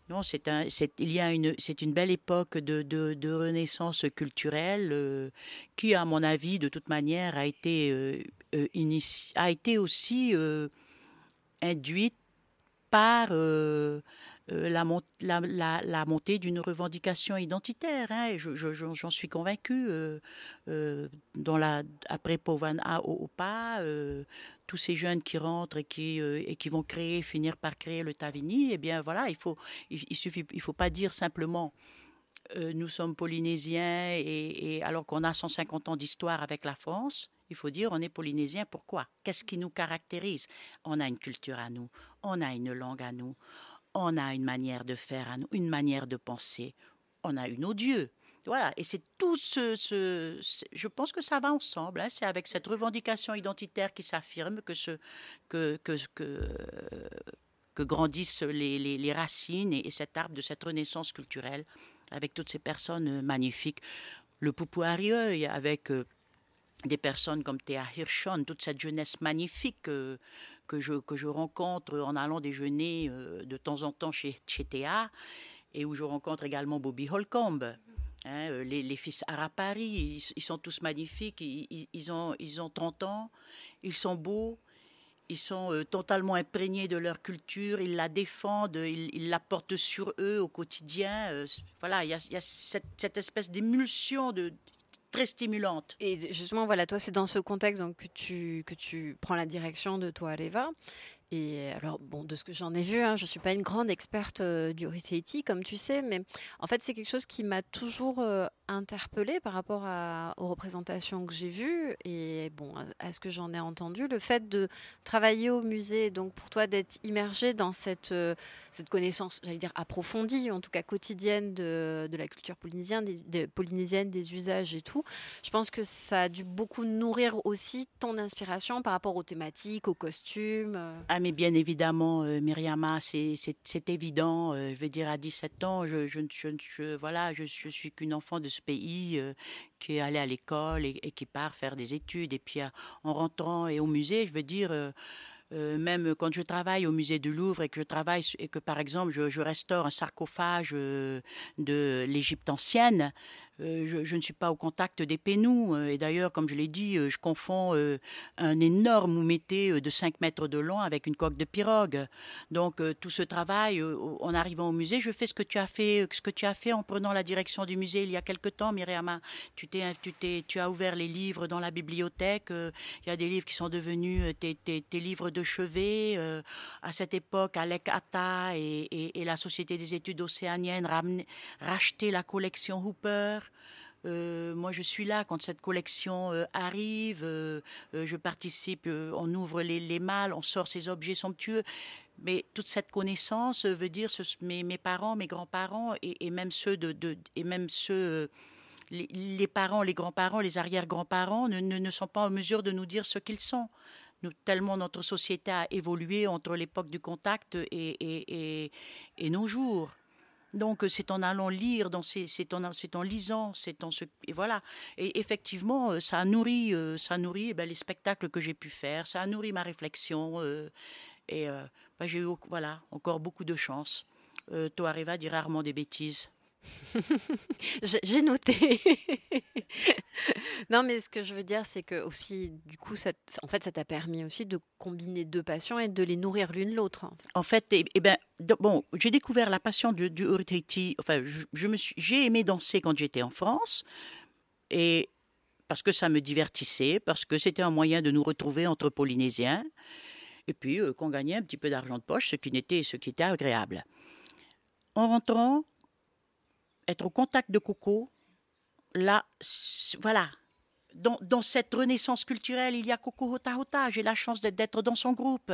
[SPEAKER 2] non, c'est un, il y a une, c'est une belle époque de, de, renaissance culturelle qui, à mon avis, de toute manière, a été, a été aussi induite par euh, la, la, montée d'une revendication identitaire. Hein, j'en suis convaincue. Euh, euh, dans la, après au Opa, tous ces jeunes qui rentrent et qui, et qui vont créer, finir par créer le Tavini, eh bien voilà, il faut, il, suffit, il faut pas dire simplement nous sommes polynésiens et alors qu'on a 150 ans d'histoire avec la France, il faut dire on est polynésien. Pourquoi? Qu'est-ce qui nous caractérise? On a une culture à nous, on a une langue à nous, on a une manière de faire, une manière de penser, on a une odieux. Voilà, et c'est tout ce, Je pense que ça va ensemble. Hein. C'est avec cette revendication identitaire qui s'affirme que, que, que, grandissent les, racines et, cet arbre de cette renaissance culturelle avec toutes ces personnes magnifiques. Le Poupou avec euh, des personnes comme Théa Hirschon, toute cette jeunesse magnifique euh, que, je, que je rencontre en allant déjeuner euh, de temps en temps chez, chez Théa, et où je rencontre également Bobby Holcomb. Hein, euh, les, fils Arapari, ils, ils, sont tous magnifiques, ils, ils, ont, ils ont 30 ans, ils sont beaux, ils sont totalement imprégnés de leur culture, ils la défendent, ils, la portent sur eux au quotidien. voilà, il y a, cette, cette, espèce d'émulsion de, stimulante.
[SPEAKER 1] Et justement, voilà, toi, c'est dans ce contexte que, tu, que tu prends la direction de toi, Aleva. Et alors, bon, de ce que j'en ai vu, hein, je ne suis pas une grande experte euh, du Retaiti, comme tu sais, mais en fait, c'est quelque chose qui m'a toujours euh, interpellée par rapport aux représentations que j'ai vues et bon, à, ce que j'en ai entendu. Le fait de travailler au musée, donc pour toi, d'être immergé dans cette, euh, cette connaissance, j'allais dire approfondie, en tout cas quotidienne de, la culture polynésienne, des usages et tout, je pense que ça a dû beaucoup nourrir aussi ton inspiration par rapport aux thématiques, aux costumes.
[SPEAKER 2] Ah, mais bien évidemment, euh, Myriama, c'est évident. Euh, je veux dire, à 17 ans, je, je, voilà, je, je suis qu'une enfant de ce pays euh, qui est allée à l'école et, qui part faire des études. Et puis, en rentrant et au musée, je veux dire euh, même quand je travaille au musée du Louvre et que je travaille et que par exemple je, restaure un sarcophage euh, de l'Égypte ancienne, euh, je, ne suis pas au contact des pénous. Et d'ailleurs, comme je l'ai dit, je confonds un énorme oumété de 5 mètres de long avec une coque de pirogue. Donc tout ce travail, en arrivant au musée, je fais ce que tu as fait, ce que tu as fait en prenant la direction du musée il y a quelque temps, Myriam. Tu, t'es, tu, t'es, tu as ouvert les livres dans la bibliothèque. Il y a des livres qui sont devenus tes, tes, tes livres de chevet. Euh, à cette époque, Alec Atta et, la Société des études océaniennes rachetaient la collection Hooper. Euh, moi, je suis là quand cette collection euh, arrive. je participe, on ouvre les, les malles, on sort ces objets somptueux. Mais toute cette connaissance veut dire ce, mes, mes, parents, mes grands-parents et, même ceux de, et même ceux les, parents, les grands-parents, les arrière-grands-parents ne, ne, sont pas en mesure de nous dire ce qu'ils sont tellement notre société a évolué entre l'époque du contact et, et, et, nos jours. Donc c'est en allant lire, c'est en, lisant, c'est en ce et voilà. Et effectivement, ça a nourri, euh, ça nourri eh ben, les spectacles que j'ai pu faire, ça a nourri ma réflexion. Euh, et euh, ben, j'ai eu voilà encore beaucoup de chance. Euh, Toareva dit rarement des bêtises.
[SPEAKER 1] J'ai noté. non, mais ce que je veux dire, c'est que aussi, du coup, ça, en fait, ça t'a permis aussi de combiner deux passions et de les nourrir l'une l'autre.
[SPEAKER 2] En fait, eh, eh bon, j'ai découvert la passion du, du Enfin, je, me suis, j'ai aimé danser quand j'étais en France, et parce que ça me divertissait, parce que c'était un moyen de nous retrouver entre Polynésiens, et puis euh, qu'on gagnait un petit peu d'argent de poche, ce qui n'était, ce qui était agréable. En rentrant, être au contact de Coco, là, voilà. Dans, cette renaissance culturelle, il y a Coco Hota Hota. J'ai la chance d'être dans son groupe.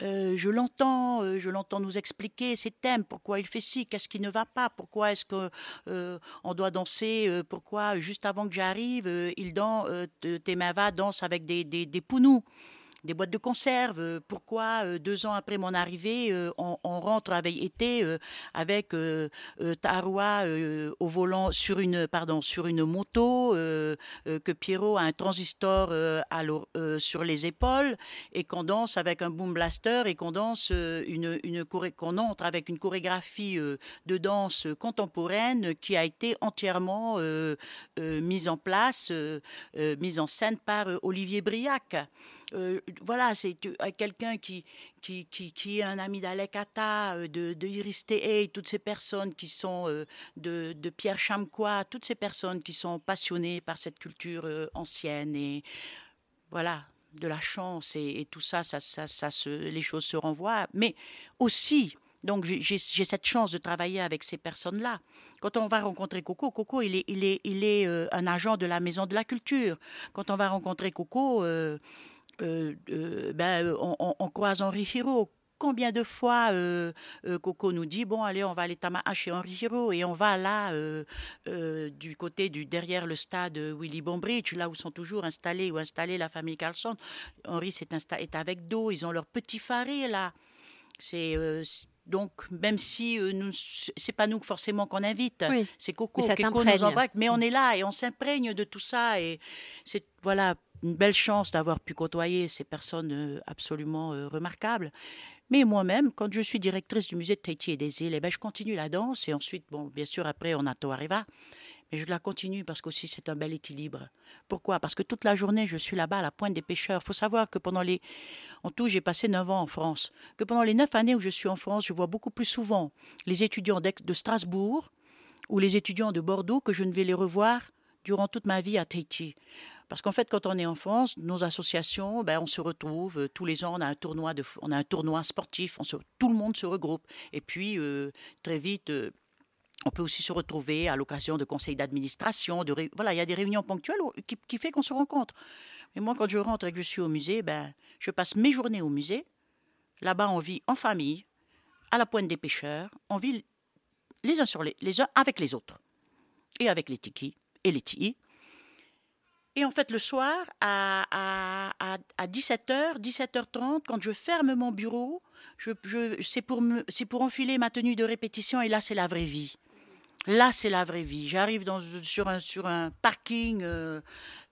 [SPEAKER 2] Euh, je l'entends, euh, je l'entends nous expliquer ses thèmes, pourquoi il fait ci, qu'est-ce qui ne va pas, pourquoi est-ce que euh, on doit danser, pourquoi juste avant que j'arrive, il dans Temava danse avec des, des, des pounous des boîtes de conserve. Pourquoi euh, deux ans après mon arrivée, euh, on, rentre avec été euh, avec Tarua au volant sur une pardon sur une moto, que Pierrot a un transistor sur les épaules et qu'on danse avec un boom blaster et qu'on danse une qu'on entre avec une chorégraphie de danse contemporaine qui a été entièrement mise en place, mise en scène par Olivier Briac. Euh, voilà, c'est quelqu'un qui, qui, qui, est un ami d'Alec Atta, euh, de, de Iris toutes ces personnes qui sont euh, de, de, Pierre Chamquois, toutes ces personnes qui sont passionnées par cette culture ancienne et voilà, de la chance et, tout ça, ça, ça, ça se, les choses se renvoient. Mais aussi, donc j'ai cette chance de travailler avec ces personnes-là. Quand on va rencontrer Coco, Coco, il est, il est, il est un agent de la Maison de la Culture. Quand on va rencontrer Coco, euh, euh, ben, euh, on, croise Henri Giraud. Combien de fois Coco nous dit bon allez on va aller Tamaha chez Henri Giraud et on va là du côté du derrière le stade Willy Bombridge là où sont toujours installés ou installés la famille Carlson. Henri est, est avec Do, ils ont leur petit faré là. C'est donc, même si ce nous, c'est pas nous forcément qu'on invite, c'est Coco, qui nous embarque, mais on est là et on s'imprègne de tout ça et c'est voilà une belle chance d'avoir pu côtoyer ces personnes euh, absolument euh, remarquables. Mais moi-même, quand je suis directrice du musée de Tahiti et des îles, eh ben, je continue la danse et ensuite, bon, bien sûr, après, on a Toareva. Et je la continue parce qu'aussi c'est un bel équilibre. Pourquoi? Parce que toute la journée, je suis là-bas à la pointe des pêcheurs. Il faut savoir que pendant les. En tout, j'ai passé neuf ans en France. Que pendant les neuf années où je suis en France, je vois beaucoup plus souvent les étudiants de Strasbourg ou les étudiants de Bordeaux que je ne vais les revoir durant toute ma vie à Tahiti. Parce qu'en fait, quand on est en France, nos associations, ben, on se retrouve euh, tous les ans, on a un tournoi, de, on a un tournoi sportif, on se, tout le monde se regroupe. Et puis, euh, très vite, euh, on peut aussi se retrouver à l'occasion de conseils d'administration. De voilà, il y a des réunions ponctuelles qui, qui fait qu'on se rencontre. Mais moi, quand je rentre et que je suis au musée, ben, je passe mes journées au musée. Là-bas, on vit en famille, à la pointe des pêcheurs. On vit les uns sur les, les uns avec les autres. Et avec les tikis et les tii. Et en fait, le soir, à, à, à 17h, 17h30, quand je ferme mon bureau, c'est, pour enfiler ma tenue de répétition et là, c'est la vraie vie. Là, c'est la vraie vie. J'arrive sur, un, parking euh,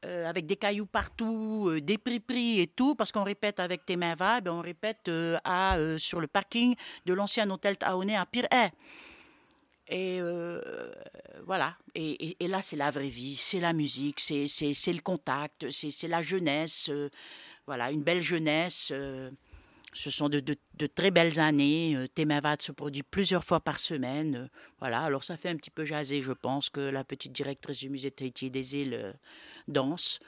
[SPEAKER 2] euh, avec des cailloux partout, euh, des prix et tout, parce qu'on répète avec tes mains vagues, on répète à, sur le parking de l'ancien hôtel Taoné à Pire-Haye. Et euh, voilà. Et, là, c'est la vraie vie, c'est la musique, c'est le contact, c'est la jeunesse. Euh, voilà, une belle jeunesse. Euh, ce sont de, très belles années. Temavad se produit plusieurs fois par semaine. voilà, alors ça fait un petit peu jaser, je pense, que la petite directrice du musée de Tahiti des îles danse.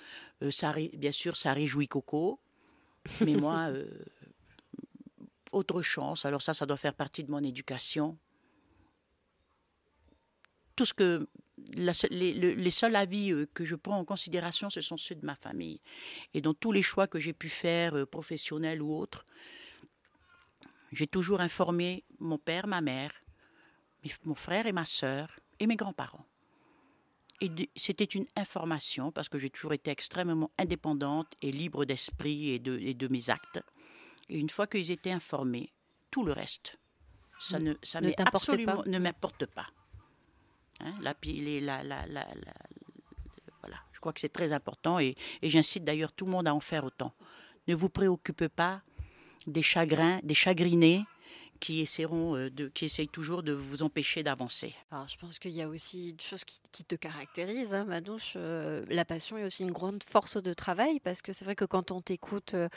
[SPEAKER 2] ça, bien sûr, ça réjouit Coco. Mais moi, autre chance. Alors ça, ça doit faire partie de mon éducation tout ce que les, seuls avis euh, que je prends en considération, ce sont ceux de ma famille. Et dans tous les choix que j'ai pu faire, euh, professionnels ou autres, j'ai toujours informé mon père, ma mère, mon frère et ma sœur et mes grands-parents. Et c'était une information parce que j'ai toujours été extrêmement indépendante et libre d'esprit et de, et de mes actes. Et une fois qu'ils étaient informés, tout le reste, ça ne, ça ne absolument ne m'importe pas. Hein, la, voilà. Je crois que c'est très important et, et j'incite d'ailleurs tout le monde à en faire autant. Ne vous préoccupez pas des chagrins, des chagrinés qui essaieront euh, de, qui essayent toujours de vous empêcher d'avancer.
[SPEAKER 1] Alors, je pense qu'il y a aussi une chose qui, te caractérise, hein. Euh, la passion est aussi une grande force de travail parce que c'est vrai que quand on t'écoute, euh,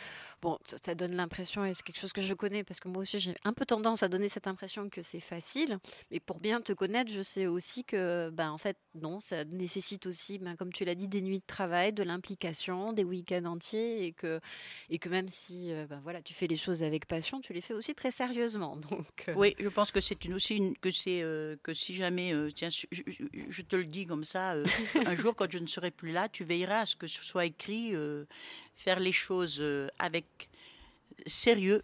[SPEAKER 1] bon, ça, donne l'impression, et c'est quelque chose que je connais parce que moi aussi j'ai un peu tendance à donner cette impression que c'est facile. Mais pour bien te connaître, je sais aussi que, ben, en fait, non, ça nécessite aussi, ben, comme tu l'as dit, des nuits de travail, de l'implication, des week-ends entiers et que, et que même si, ben, voilà, tu fais les choses avec passion, tu les fais aussi très sérieusement. Donc,
[SPEAKER 2] euh. Oui, je pense que c'est une aussi une, que c'est euh, que si jamais euh, tiens, je, te le dis comme ça, un jour quand je ne serai plus là, tu veilleras à ce que ce soit écrit, faire les choses avec sérieux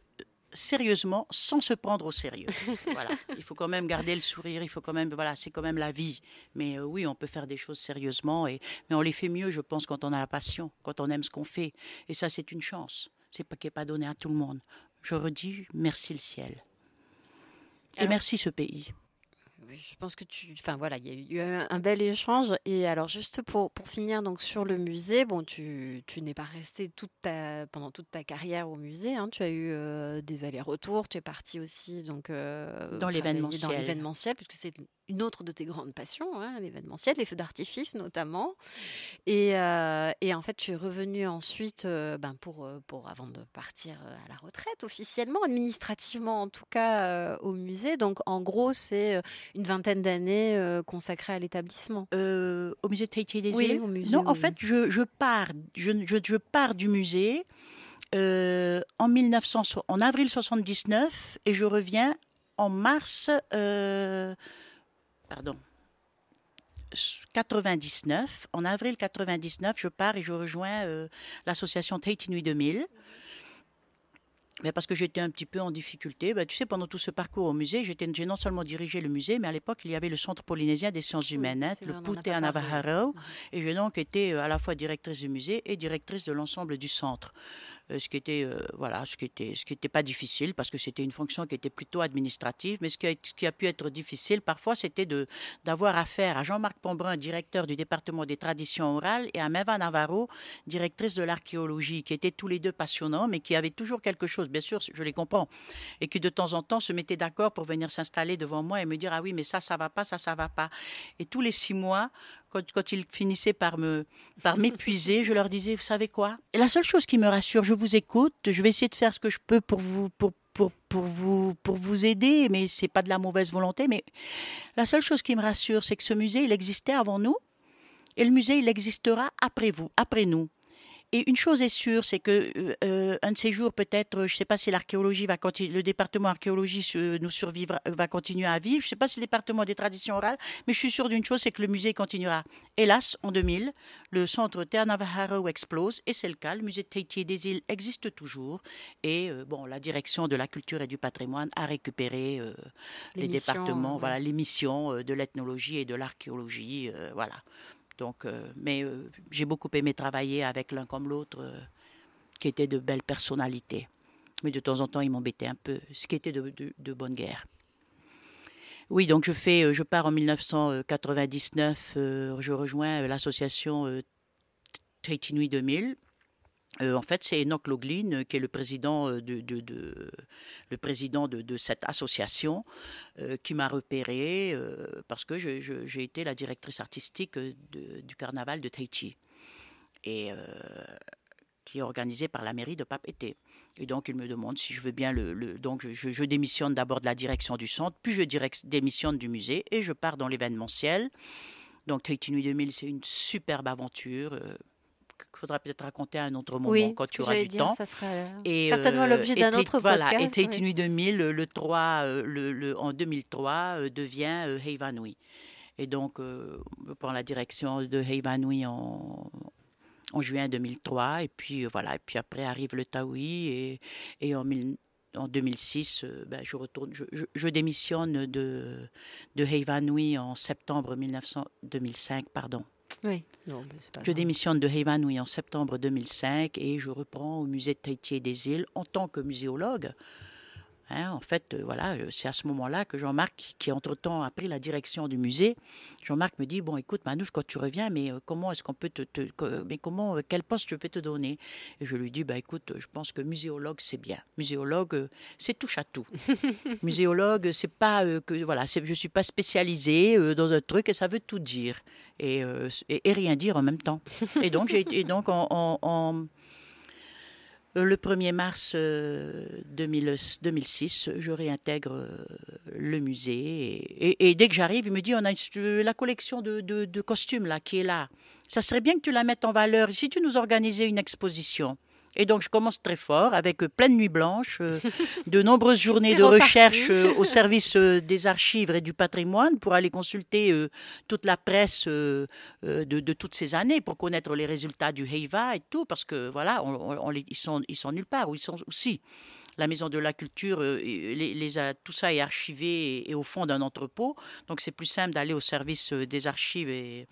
[SPEAKER 2] sérieusement sans se prendre au sérieux. voilà, il faut quand même garder le sourire, il faut quand même voilà, c'est quand même la vie. Mais oui, on peut faire des choses sérieusement et mais on les fait mieux, je pense quand on a la passion, quand on aime ce qu'on fait et ça c'est une chance. C'est pas qui est pas donné à tout le monde. Je redis merci le ciel. Et merci ce pays.
[SPEAKER 1] je pense que tu. Enfin voilà, il y a eu un, bel échange. Et alors, juste pour, pour finir donc sur le musée, bon, tu, tu n'es pas resté toute ta, pendant toute ta carrière au musée. Hein. tu as eu euh, des allers-retours. Tu es parti aussi donc
[SPEAKER 2] euh, dans l'événementiel.
[SPEAKER 1] Dans l'événementiel, puisque c'est une autre de tes grandes passions, hein, l'événementiel, les feux d'artifice notamment. Et, euh, et, en fait, tu es revenu ensuite, euh, ben pour, euh, pour, avant de partir à la retraite officiellement, administrativement en tout cas, au musée. Donc en gros, c'est une vingtaine d'années consacrées à l'établissement.
[SPEAKER 2] au musée de Tahiti des oui, Au musée, non, en fait, je, je pars, je, je, je, pars du musée. en, 1900, en avril 79 et je reviens en mars pardon, 99, en avril 99, je pars et je rejoins euh, l'association Tahiti Nuit 2000 parce que j'étais un petit peu en difficulté. Ben, tu sais, pendant tout ce parcours au musée, j'ai non seulement dirigé le musée, mais à l'époque, il y avait le Centre polynésien des sciences humaines, hein, le Pute à Navajaro. Et j'ai donc été euh, à la fois directrice du musée et directrice de l'ensemble du centre. Euh, ce qui était, euh, voilà, ce qui était, ce qui pas difficile, parce que c'était une fonction qui était plutôt administrative. Mais ce qui a, pu être difficile parfois, c'était d'avoir affaire à Jean-Marc Pombrun, directeur du département des traditions orales, et à Meva Navarro, directrice de l'archéologie, qui étaient tous les deux passionnants, mais qui avaient toujours quelque chose bien sûr, je les comprends, et qui de temps en temps se mettaient d'accord pour venir s'installer devant moi et me dire ah oui mais ça ça va pas, ça ça va pas. Et tous les six mois, quand, quand ils finissaient par me par m'épuiser, je leur disais, vous savez quoi? Et la seule chose qui me rassure, je vous écoute, je vais essayer de faire ce que je peux pour vous pour pour, pour vous pour vous aider, mais c'est pas de la mauvaise volonté. Mais la seule chose qui me rassure, c'est que ce musée, il existait avant nous, et le musée, il existera après vous, après nous. Et une chose est sûre, c'est que euh, euh, un de ces jours, peut-être, je ne sais pas si l'archéologie va continuer, le département archéologie nous survivra, va continuer à vivre. Je ne sais pas si le département des traditions orales, mais je suis sûre d'une chose, c'est que le musée continuera. Hélas, en 2000, le centre Terre explose, et c'est le cas. Le musée de Tahiti des îles existe toujours, et euh, bon, la direction de la culture et du patrimoine a récupéré les, départements, voilà, les missions de l'ethnologie et de l'archéologie, voilà. Euh, mais euh, j'ai beaucoup aimé travailler avec l'un comme l'autre, euh, qui étaient de belles personnalités. Mais de temps en temps, ils m'embêtaient un peu, ce qui était de, bonne guerre. Oui, donc je fais, je pars en 1999, je rejoins l'association Tahiti Nuit 2000 euh, en fait, c'est Enoch Loglin euh, qui est le président euh, de, cette association qui m'a repéré parce que j'ai été la directrice artistique du carnaval de Tahiti qui est organisé par la mairie de Papeete. Et donc, il me demande si je veux bien le. donc, je, démissionne d'abord de la direction du centre, puis je démissionne du musée et je pars dans l'événementiel. Donc, Tahiti Nuit 2000, c'est une superbe aventure faudra peut-être raconter à un autre moment quand tu auras du temps.
[SPEAKER 1] Ça sera et, certainement l'objet d'un autre
[SPEAKER 2] voilà,
[SPEAKER 1] podcast.
[SPEAKER 2] Et Tahiti Nuit 2000, le 3, euh, le, le, en 2003, euh, devient euh, Heivanui. Et donc, on prend la direction de Heivanui en, en juin 2003. Et puis, voilà. Et puis après arrive le Taoui. Et, et en, en 2006, ben, je, retourne, je, je, démissionne de, de Heivanui en septembre 1900, 2005. Pardon.
[SPEAKER 1] Oui.
[SPEAKER 2] je démissionne de Heivanui en septembre 2005 et je reprends au musée de Tahiti et des îles en tant que muséologue. Hein, en fait, euh, voilà, euh, c'est à ce moment-là que Jean-Marc, qui entre-temps a pris la direction du musée, Jean-Marc me dit bon, écoute, Manouche, quand tu reviens, mais euh, comment est-ce qu'on peut te, mais comment, quel poste je peux te donner? Et je lui dis bah écoute, je pense que muséologue c'est bien. Muséologue, c'est touche à tout. muséologue, c'est pas que voilà, je suis pas spécialisée dans un truc et ça veut tout dire et, et, rien dire en même temps. Et donc j'ai été donc en euh, le 1er mars 2006, euh, je réintègre euh, le musée. Et, dès que j'arrive, il me dit, on a la collection de, de, costumes là, qui est là. Ça serait bien que tu la mettes en valeur. Si tu nous organisais une exposition. Et donc, je commence très fort avec euh, pleine nuit blanche, euh, de nombreuses journées de recherche euh, au service des archives et du patrimoine pour aller consulter toute la presse de, de, toutes ces années pour connaître les résultats du Heiva et tout, parce que voilà, on, ils, sont, ils sont nulle part, ou ils sont aussi. La Maison de la Culture, les, les a, tout ça est archivé et, au fond d'un entrepôt. Donc, c'est plus simple d'aller au service des archives et,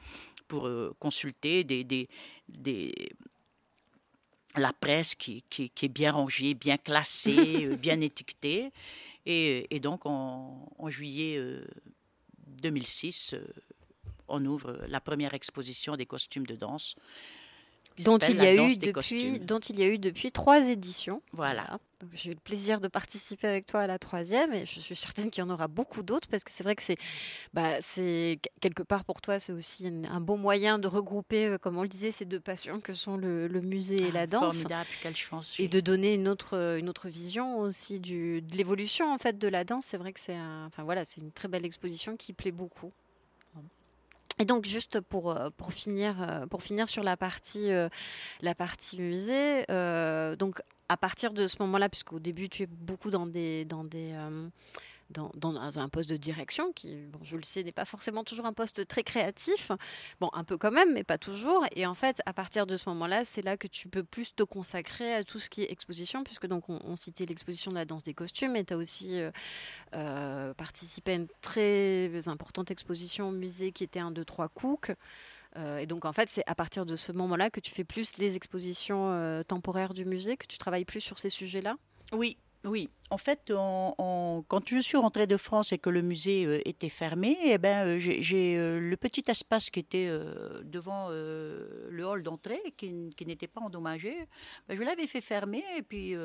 [SPEAKER 2] pour consulter des, des, des la presse qui, qui, est bien rangée, bien classée, euh, bien étiquetée. Et, et donc, en, en juillet 2006, euh, euh, on ouvre la première exposition des costumes de danse
[SPEAKER 1] dont il y a eu depuis, dont il y a eu depuis trois éditions.
[SPEAKER 2] Voilà.
[SPEAKER 1] J'ai eu le plaisir de participer avec toi à la troisième et je suis certaine qu'il y en aura beaucoup d'autres parce que c'est vrai que c'est, bah, c'est quelque part pour toi c'est aussi un bon moyen de regrouper, euh, comme on le disait, ces deux passions que sont le, musée et la ah, danse.
[SPEAKER 2] Formidable, quelle chance.
[SPEAKER 1] Et de donner une autre, une autre vision aussi du, de l'évolution en fait de la danse. C'est vrai que c'est, enfin voilà, c'est une très belle exposition qui plaît beaucoup. Et donc juste pour, euh, pour, finir, euh, pour finir sur la partie, euh, la partie musée, donc à partir de ce moment-là, puisqu'au début tu es beaucoup dans des, dans des, dans, un poste de direction qui, bon, je le sais, n'est pas forcément toujours un poste très créatif. Bon, un peu quand même, mais pas toujours. Et en fait, à partir de ce moment-là, c'est là que tu peux plus te consacrer à tout ce qui est exposition, puisque donc on, citait l'exposition de la danse des costumes, et tu as aussi euh, euh, participé à une très importante exposition au musée qui était un 2, 3 Cook. Euh, et donc, en fait, c'est à partir de ce moment-là que tu fais plus les expositions temporaires du musée, que tu travailles plus sur ces sujets-là?
[SPEAKER 2] Oui, oui, en fait, quand je suis rentrée de France et que le musée euh, était fermé, eh ben, euh, j'ai euh, le petit espace qui était devant le hall d'entrée, qui, n'était pas endommagé, ben, je l'avais fait fermer et puis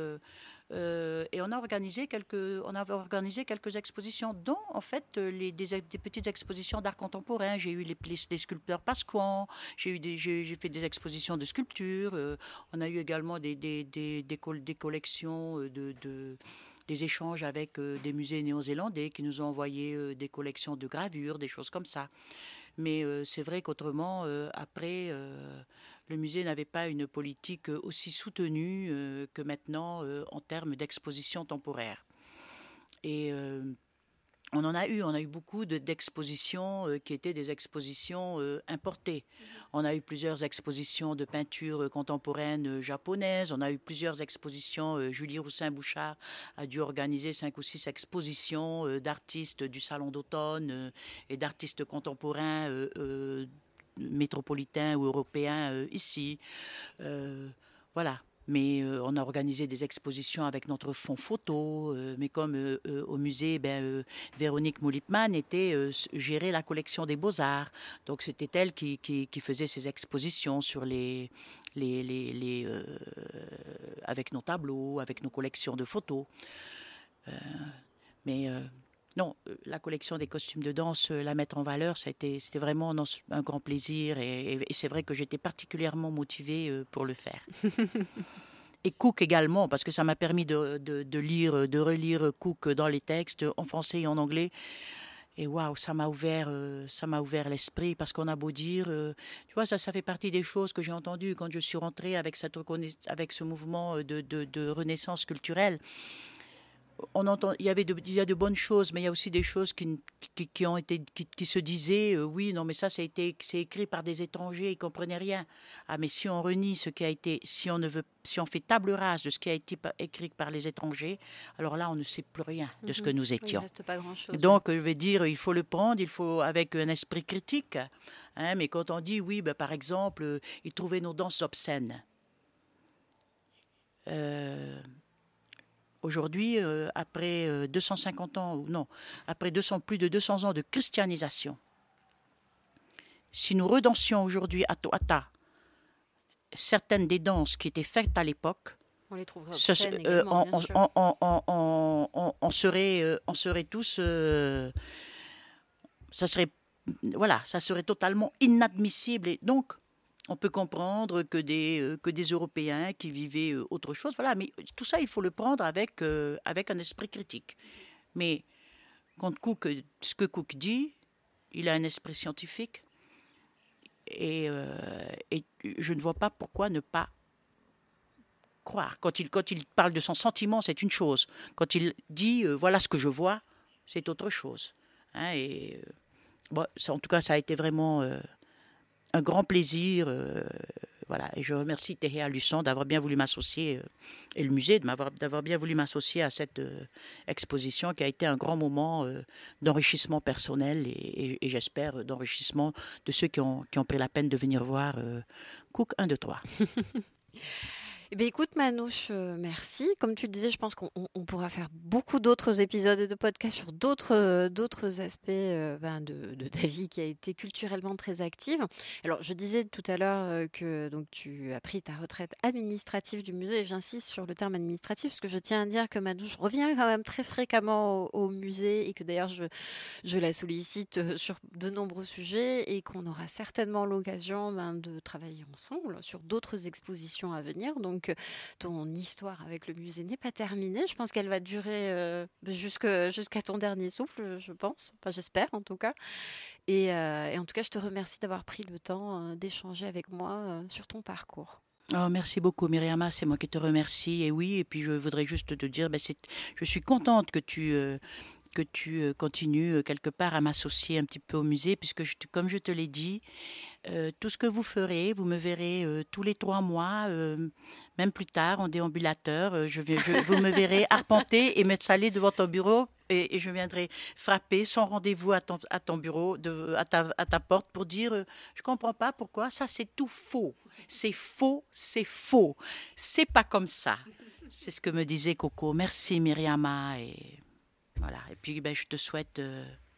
[SPEAKER 2] et on a organisé quelques, on avait organisé quelques expositions, dont en fait les, des, petites expositions d'art contemporain. J'ai eu les, les, sculpteurs Pasquan, j'ai eu j'ai fait des expositions de sculpture. on a eu également des, des, des, des collections de, de des échanges avec euh, des musées néo-zélandais qui nous ont envoyé euh, des collections de gravures, des choses comme ça. Mais euh, c'est vrai qu'autrement, après, le musée n'avait pas une politique aussi soutenue que maintenant en termes d'exposition temporaire. Et on en a eu, on a eu beaucoup d'expositions euh, qui étaient des expositions euh, importées. On a eu plusieurs expositions de peinture euh, contemporaine japonaise, on a eu plusieurs expositions. Julie Roussin-Bouchard a dû organiser cinq ou six expositions d'artistes du Salon d'automne et d'artistes contemporains métropolitains ou européens ici. voilà mais euh, on a organisé des expositions avec notre fonds photo. Euh, mais comme euh, au musée, ben, Véronique Moulipman était gérer la collection des beaux-arts. Donc c'était elle qui, faisait ces expositions sur les avec nos tableaux, avec nos collections de photos. mais non, euh, la collection des costumes de danse, euh, la mettre en valeur, c'était vraiment un grand plaisir et, c'est vrai que j'étais particulièrement motivée euh, pour le faire. et Cook également, parce que ça m'a permis de, lire, de relire Cook dans les textes en français et en anglais. Et waouh, ça m'a ouvert, ça m'a ouvert l'esprit parce qu'on a beau dire, tu vois, ça, ça fait partie des choses que j'ai entendues quand je suis rentrée avec cette avec ce mouvement de, de renaissance culturelle on entend, il y avait de, il y a de bonnes choses, mais il y a aussi des choses qui, qui, ont été, qui, se disaient, euh, oui, non, mais ça, c'est écrit par des étrangers, ils comprenaient rien. Ah, mais si on renie ce qui a été, si on ne veut, si on fait table rase de ce qui a été écrit par les étrangers, alors là, on ne sait plus rien de ce que mhm. nous étions.
[SPEAKER 1] reste pas grand chose.
[SPEAKER 2] Donc, je vais dire, il faut le prendre, il faut avec un esprit critique. Hein, mais quand on dit, oui, ben, par exemple, euh, ils trouvaient nos danses obscènes. Euh, Aujourd'hui, euh, après 250 euh, ans, ou non, après 200, plus de 200 ans de christianisation, si nous redansions aujourd'hui à Toata certaines des danses qui étaient faites à l'époque,
[SPEAKER 1] on les trouverait
[SPEAKER 2] euh, on, serait, on serait tous, ça serait, voilà, ça serait totalement inadmissible. Et donc, on peut comprendre que des, euh, que des Européens qui vivaient euh, autre chose. Voilà, mais tout ça, il faut le prendre avec, euh, avec un esprit critique. Mais quand Cook, ce que Cook dit, il a un esprit scientifique. Et, je ne vois pas pourquoi ne pas croire. Quand il, quand il parle de son sentiment, c'est une chose. Quand il dit voilà ce que je vois, c'est autre chose. Hein, et bon, en tout cas, ça a été vraiment un grand plaisir. Euh, voilà, et je remercie Théa Luçon d'avoir bien voulu m'associer, euh, et le musée d'avoir bien voulu m'associer à cette euh, exposition qui a été un grand moment d'enrichissement personnel et, j'espère d'enrichissement de ceux qui ont, qui ont, pris la peine de venir voir Cook 1, 2, 3.
[SPEAKER 1] Eh bien, écoute, Manouche, euh, merci. Comme tu le disais, je pense qu'on pourra faire beaucoup d'autres épisodes de podcast sur d'autres euh, aspects euh, ben, de, ta vie qui a été culturellement très active. Alors, je disais tout à l'heure que donc tu as pris ta retraite administrative du musée, et j'insiste sur le terme administratif parce que je tiens à dire que Manouche revient quand même très fréquemment au, musée et que d'ailleurs je, je la sollicite sur de nombreux sujets et qu'on aura certainement l'occasion ben, de travailler ensemble sur d'autres expositions à venir. Donc, ton histoire avec le musée n'est pas terminée. Je pense qu'elle va durer euh, jusqu'à ton dernier souffle, je pense. Enfin, j'espère en tout cas. Et, euh, en tout cas, je te remercie d'avoir pris le temps euh, d'échanger avec moi sur ton parcours.
[SPEAKER 2] Oh, merci beaucoup Myriama, c'est moi qui te remercie. Et oui, et puis je voudrais juste te dire, ben, je suis contente que tu, que tu continues quelque part à m'associer un petit peu au musée, puisque comme je te l'ai dit, euh, tout ce que vous ferez, vous me verrez euh, tous les trois mois, euh, même plus tard en déambulateur. Je, vais, vous me verrez arpenter et mettre salé devant ton bureau et, je viendrai frapper sans rendez-vous à ton, à ton bureau, de, à, ta, à ta porte pour dire je comprends pas pourquoi ça c'est tout faux. C'est faux, c'est faux. C'est pas comme ça. C'est ce que me disait Coco. Merci Myriama. Et voilà. Et puis ben, je te souhaite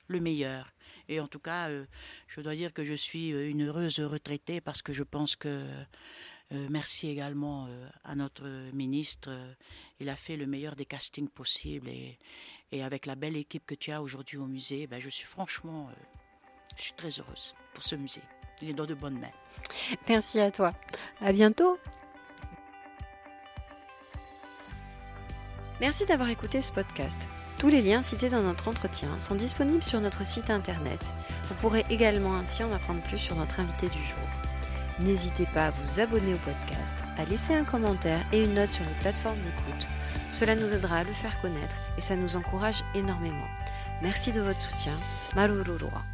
[SPEAKER 2] le meilleur. Et en tout cas, euh, je dois dire que je suis euh, une heureuse retraitée parce que je pense que merci également à notre ministre. il a fait le meilleur des castings possibles et, et avec la belle équipe que tu as aujourd'hui au musée, ben, je suis franchement, je suis très heureuse pour ce musée. Il est dans de bonnes mains.
[SPEAKER 1] Merci à toi. À bientôt. Merci d'avoir écouté ce podcast. Tous les liens cités dans notre entretien sont disponibles sur notre site internet. Vous pourrez également ainsi en apprendre plus sur notre invité du jour. N'hésitez pas à vous abonner au podcast, à laisser un commentaire et une note sur les plateformes d'écoute. Cela nous aidera à le faire connaître et ça nous encourage énormément. Merci de votre soutien. Marururua.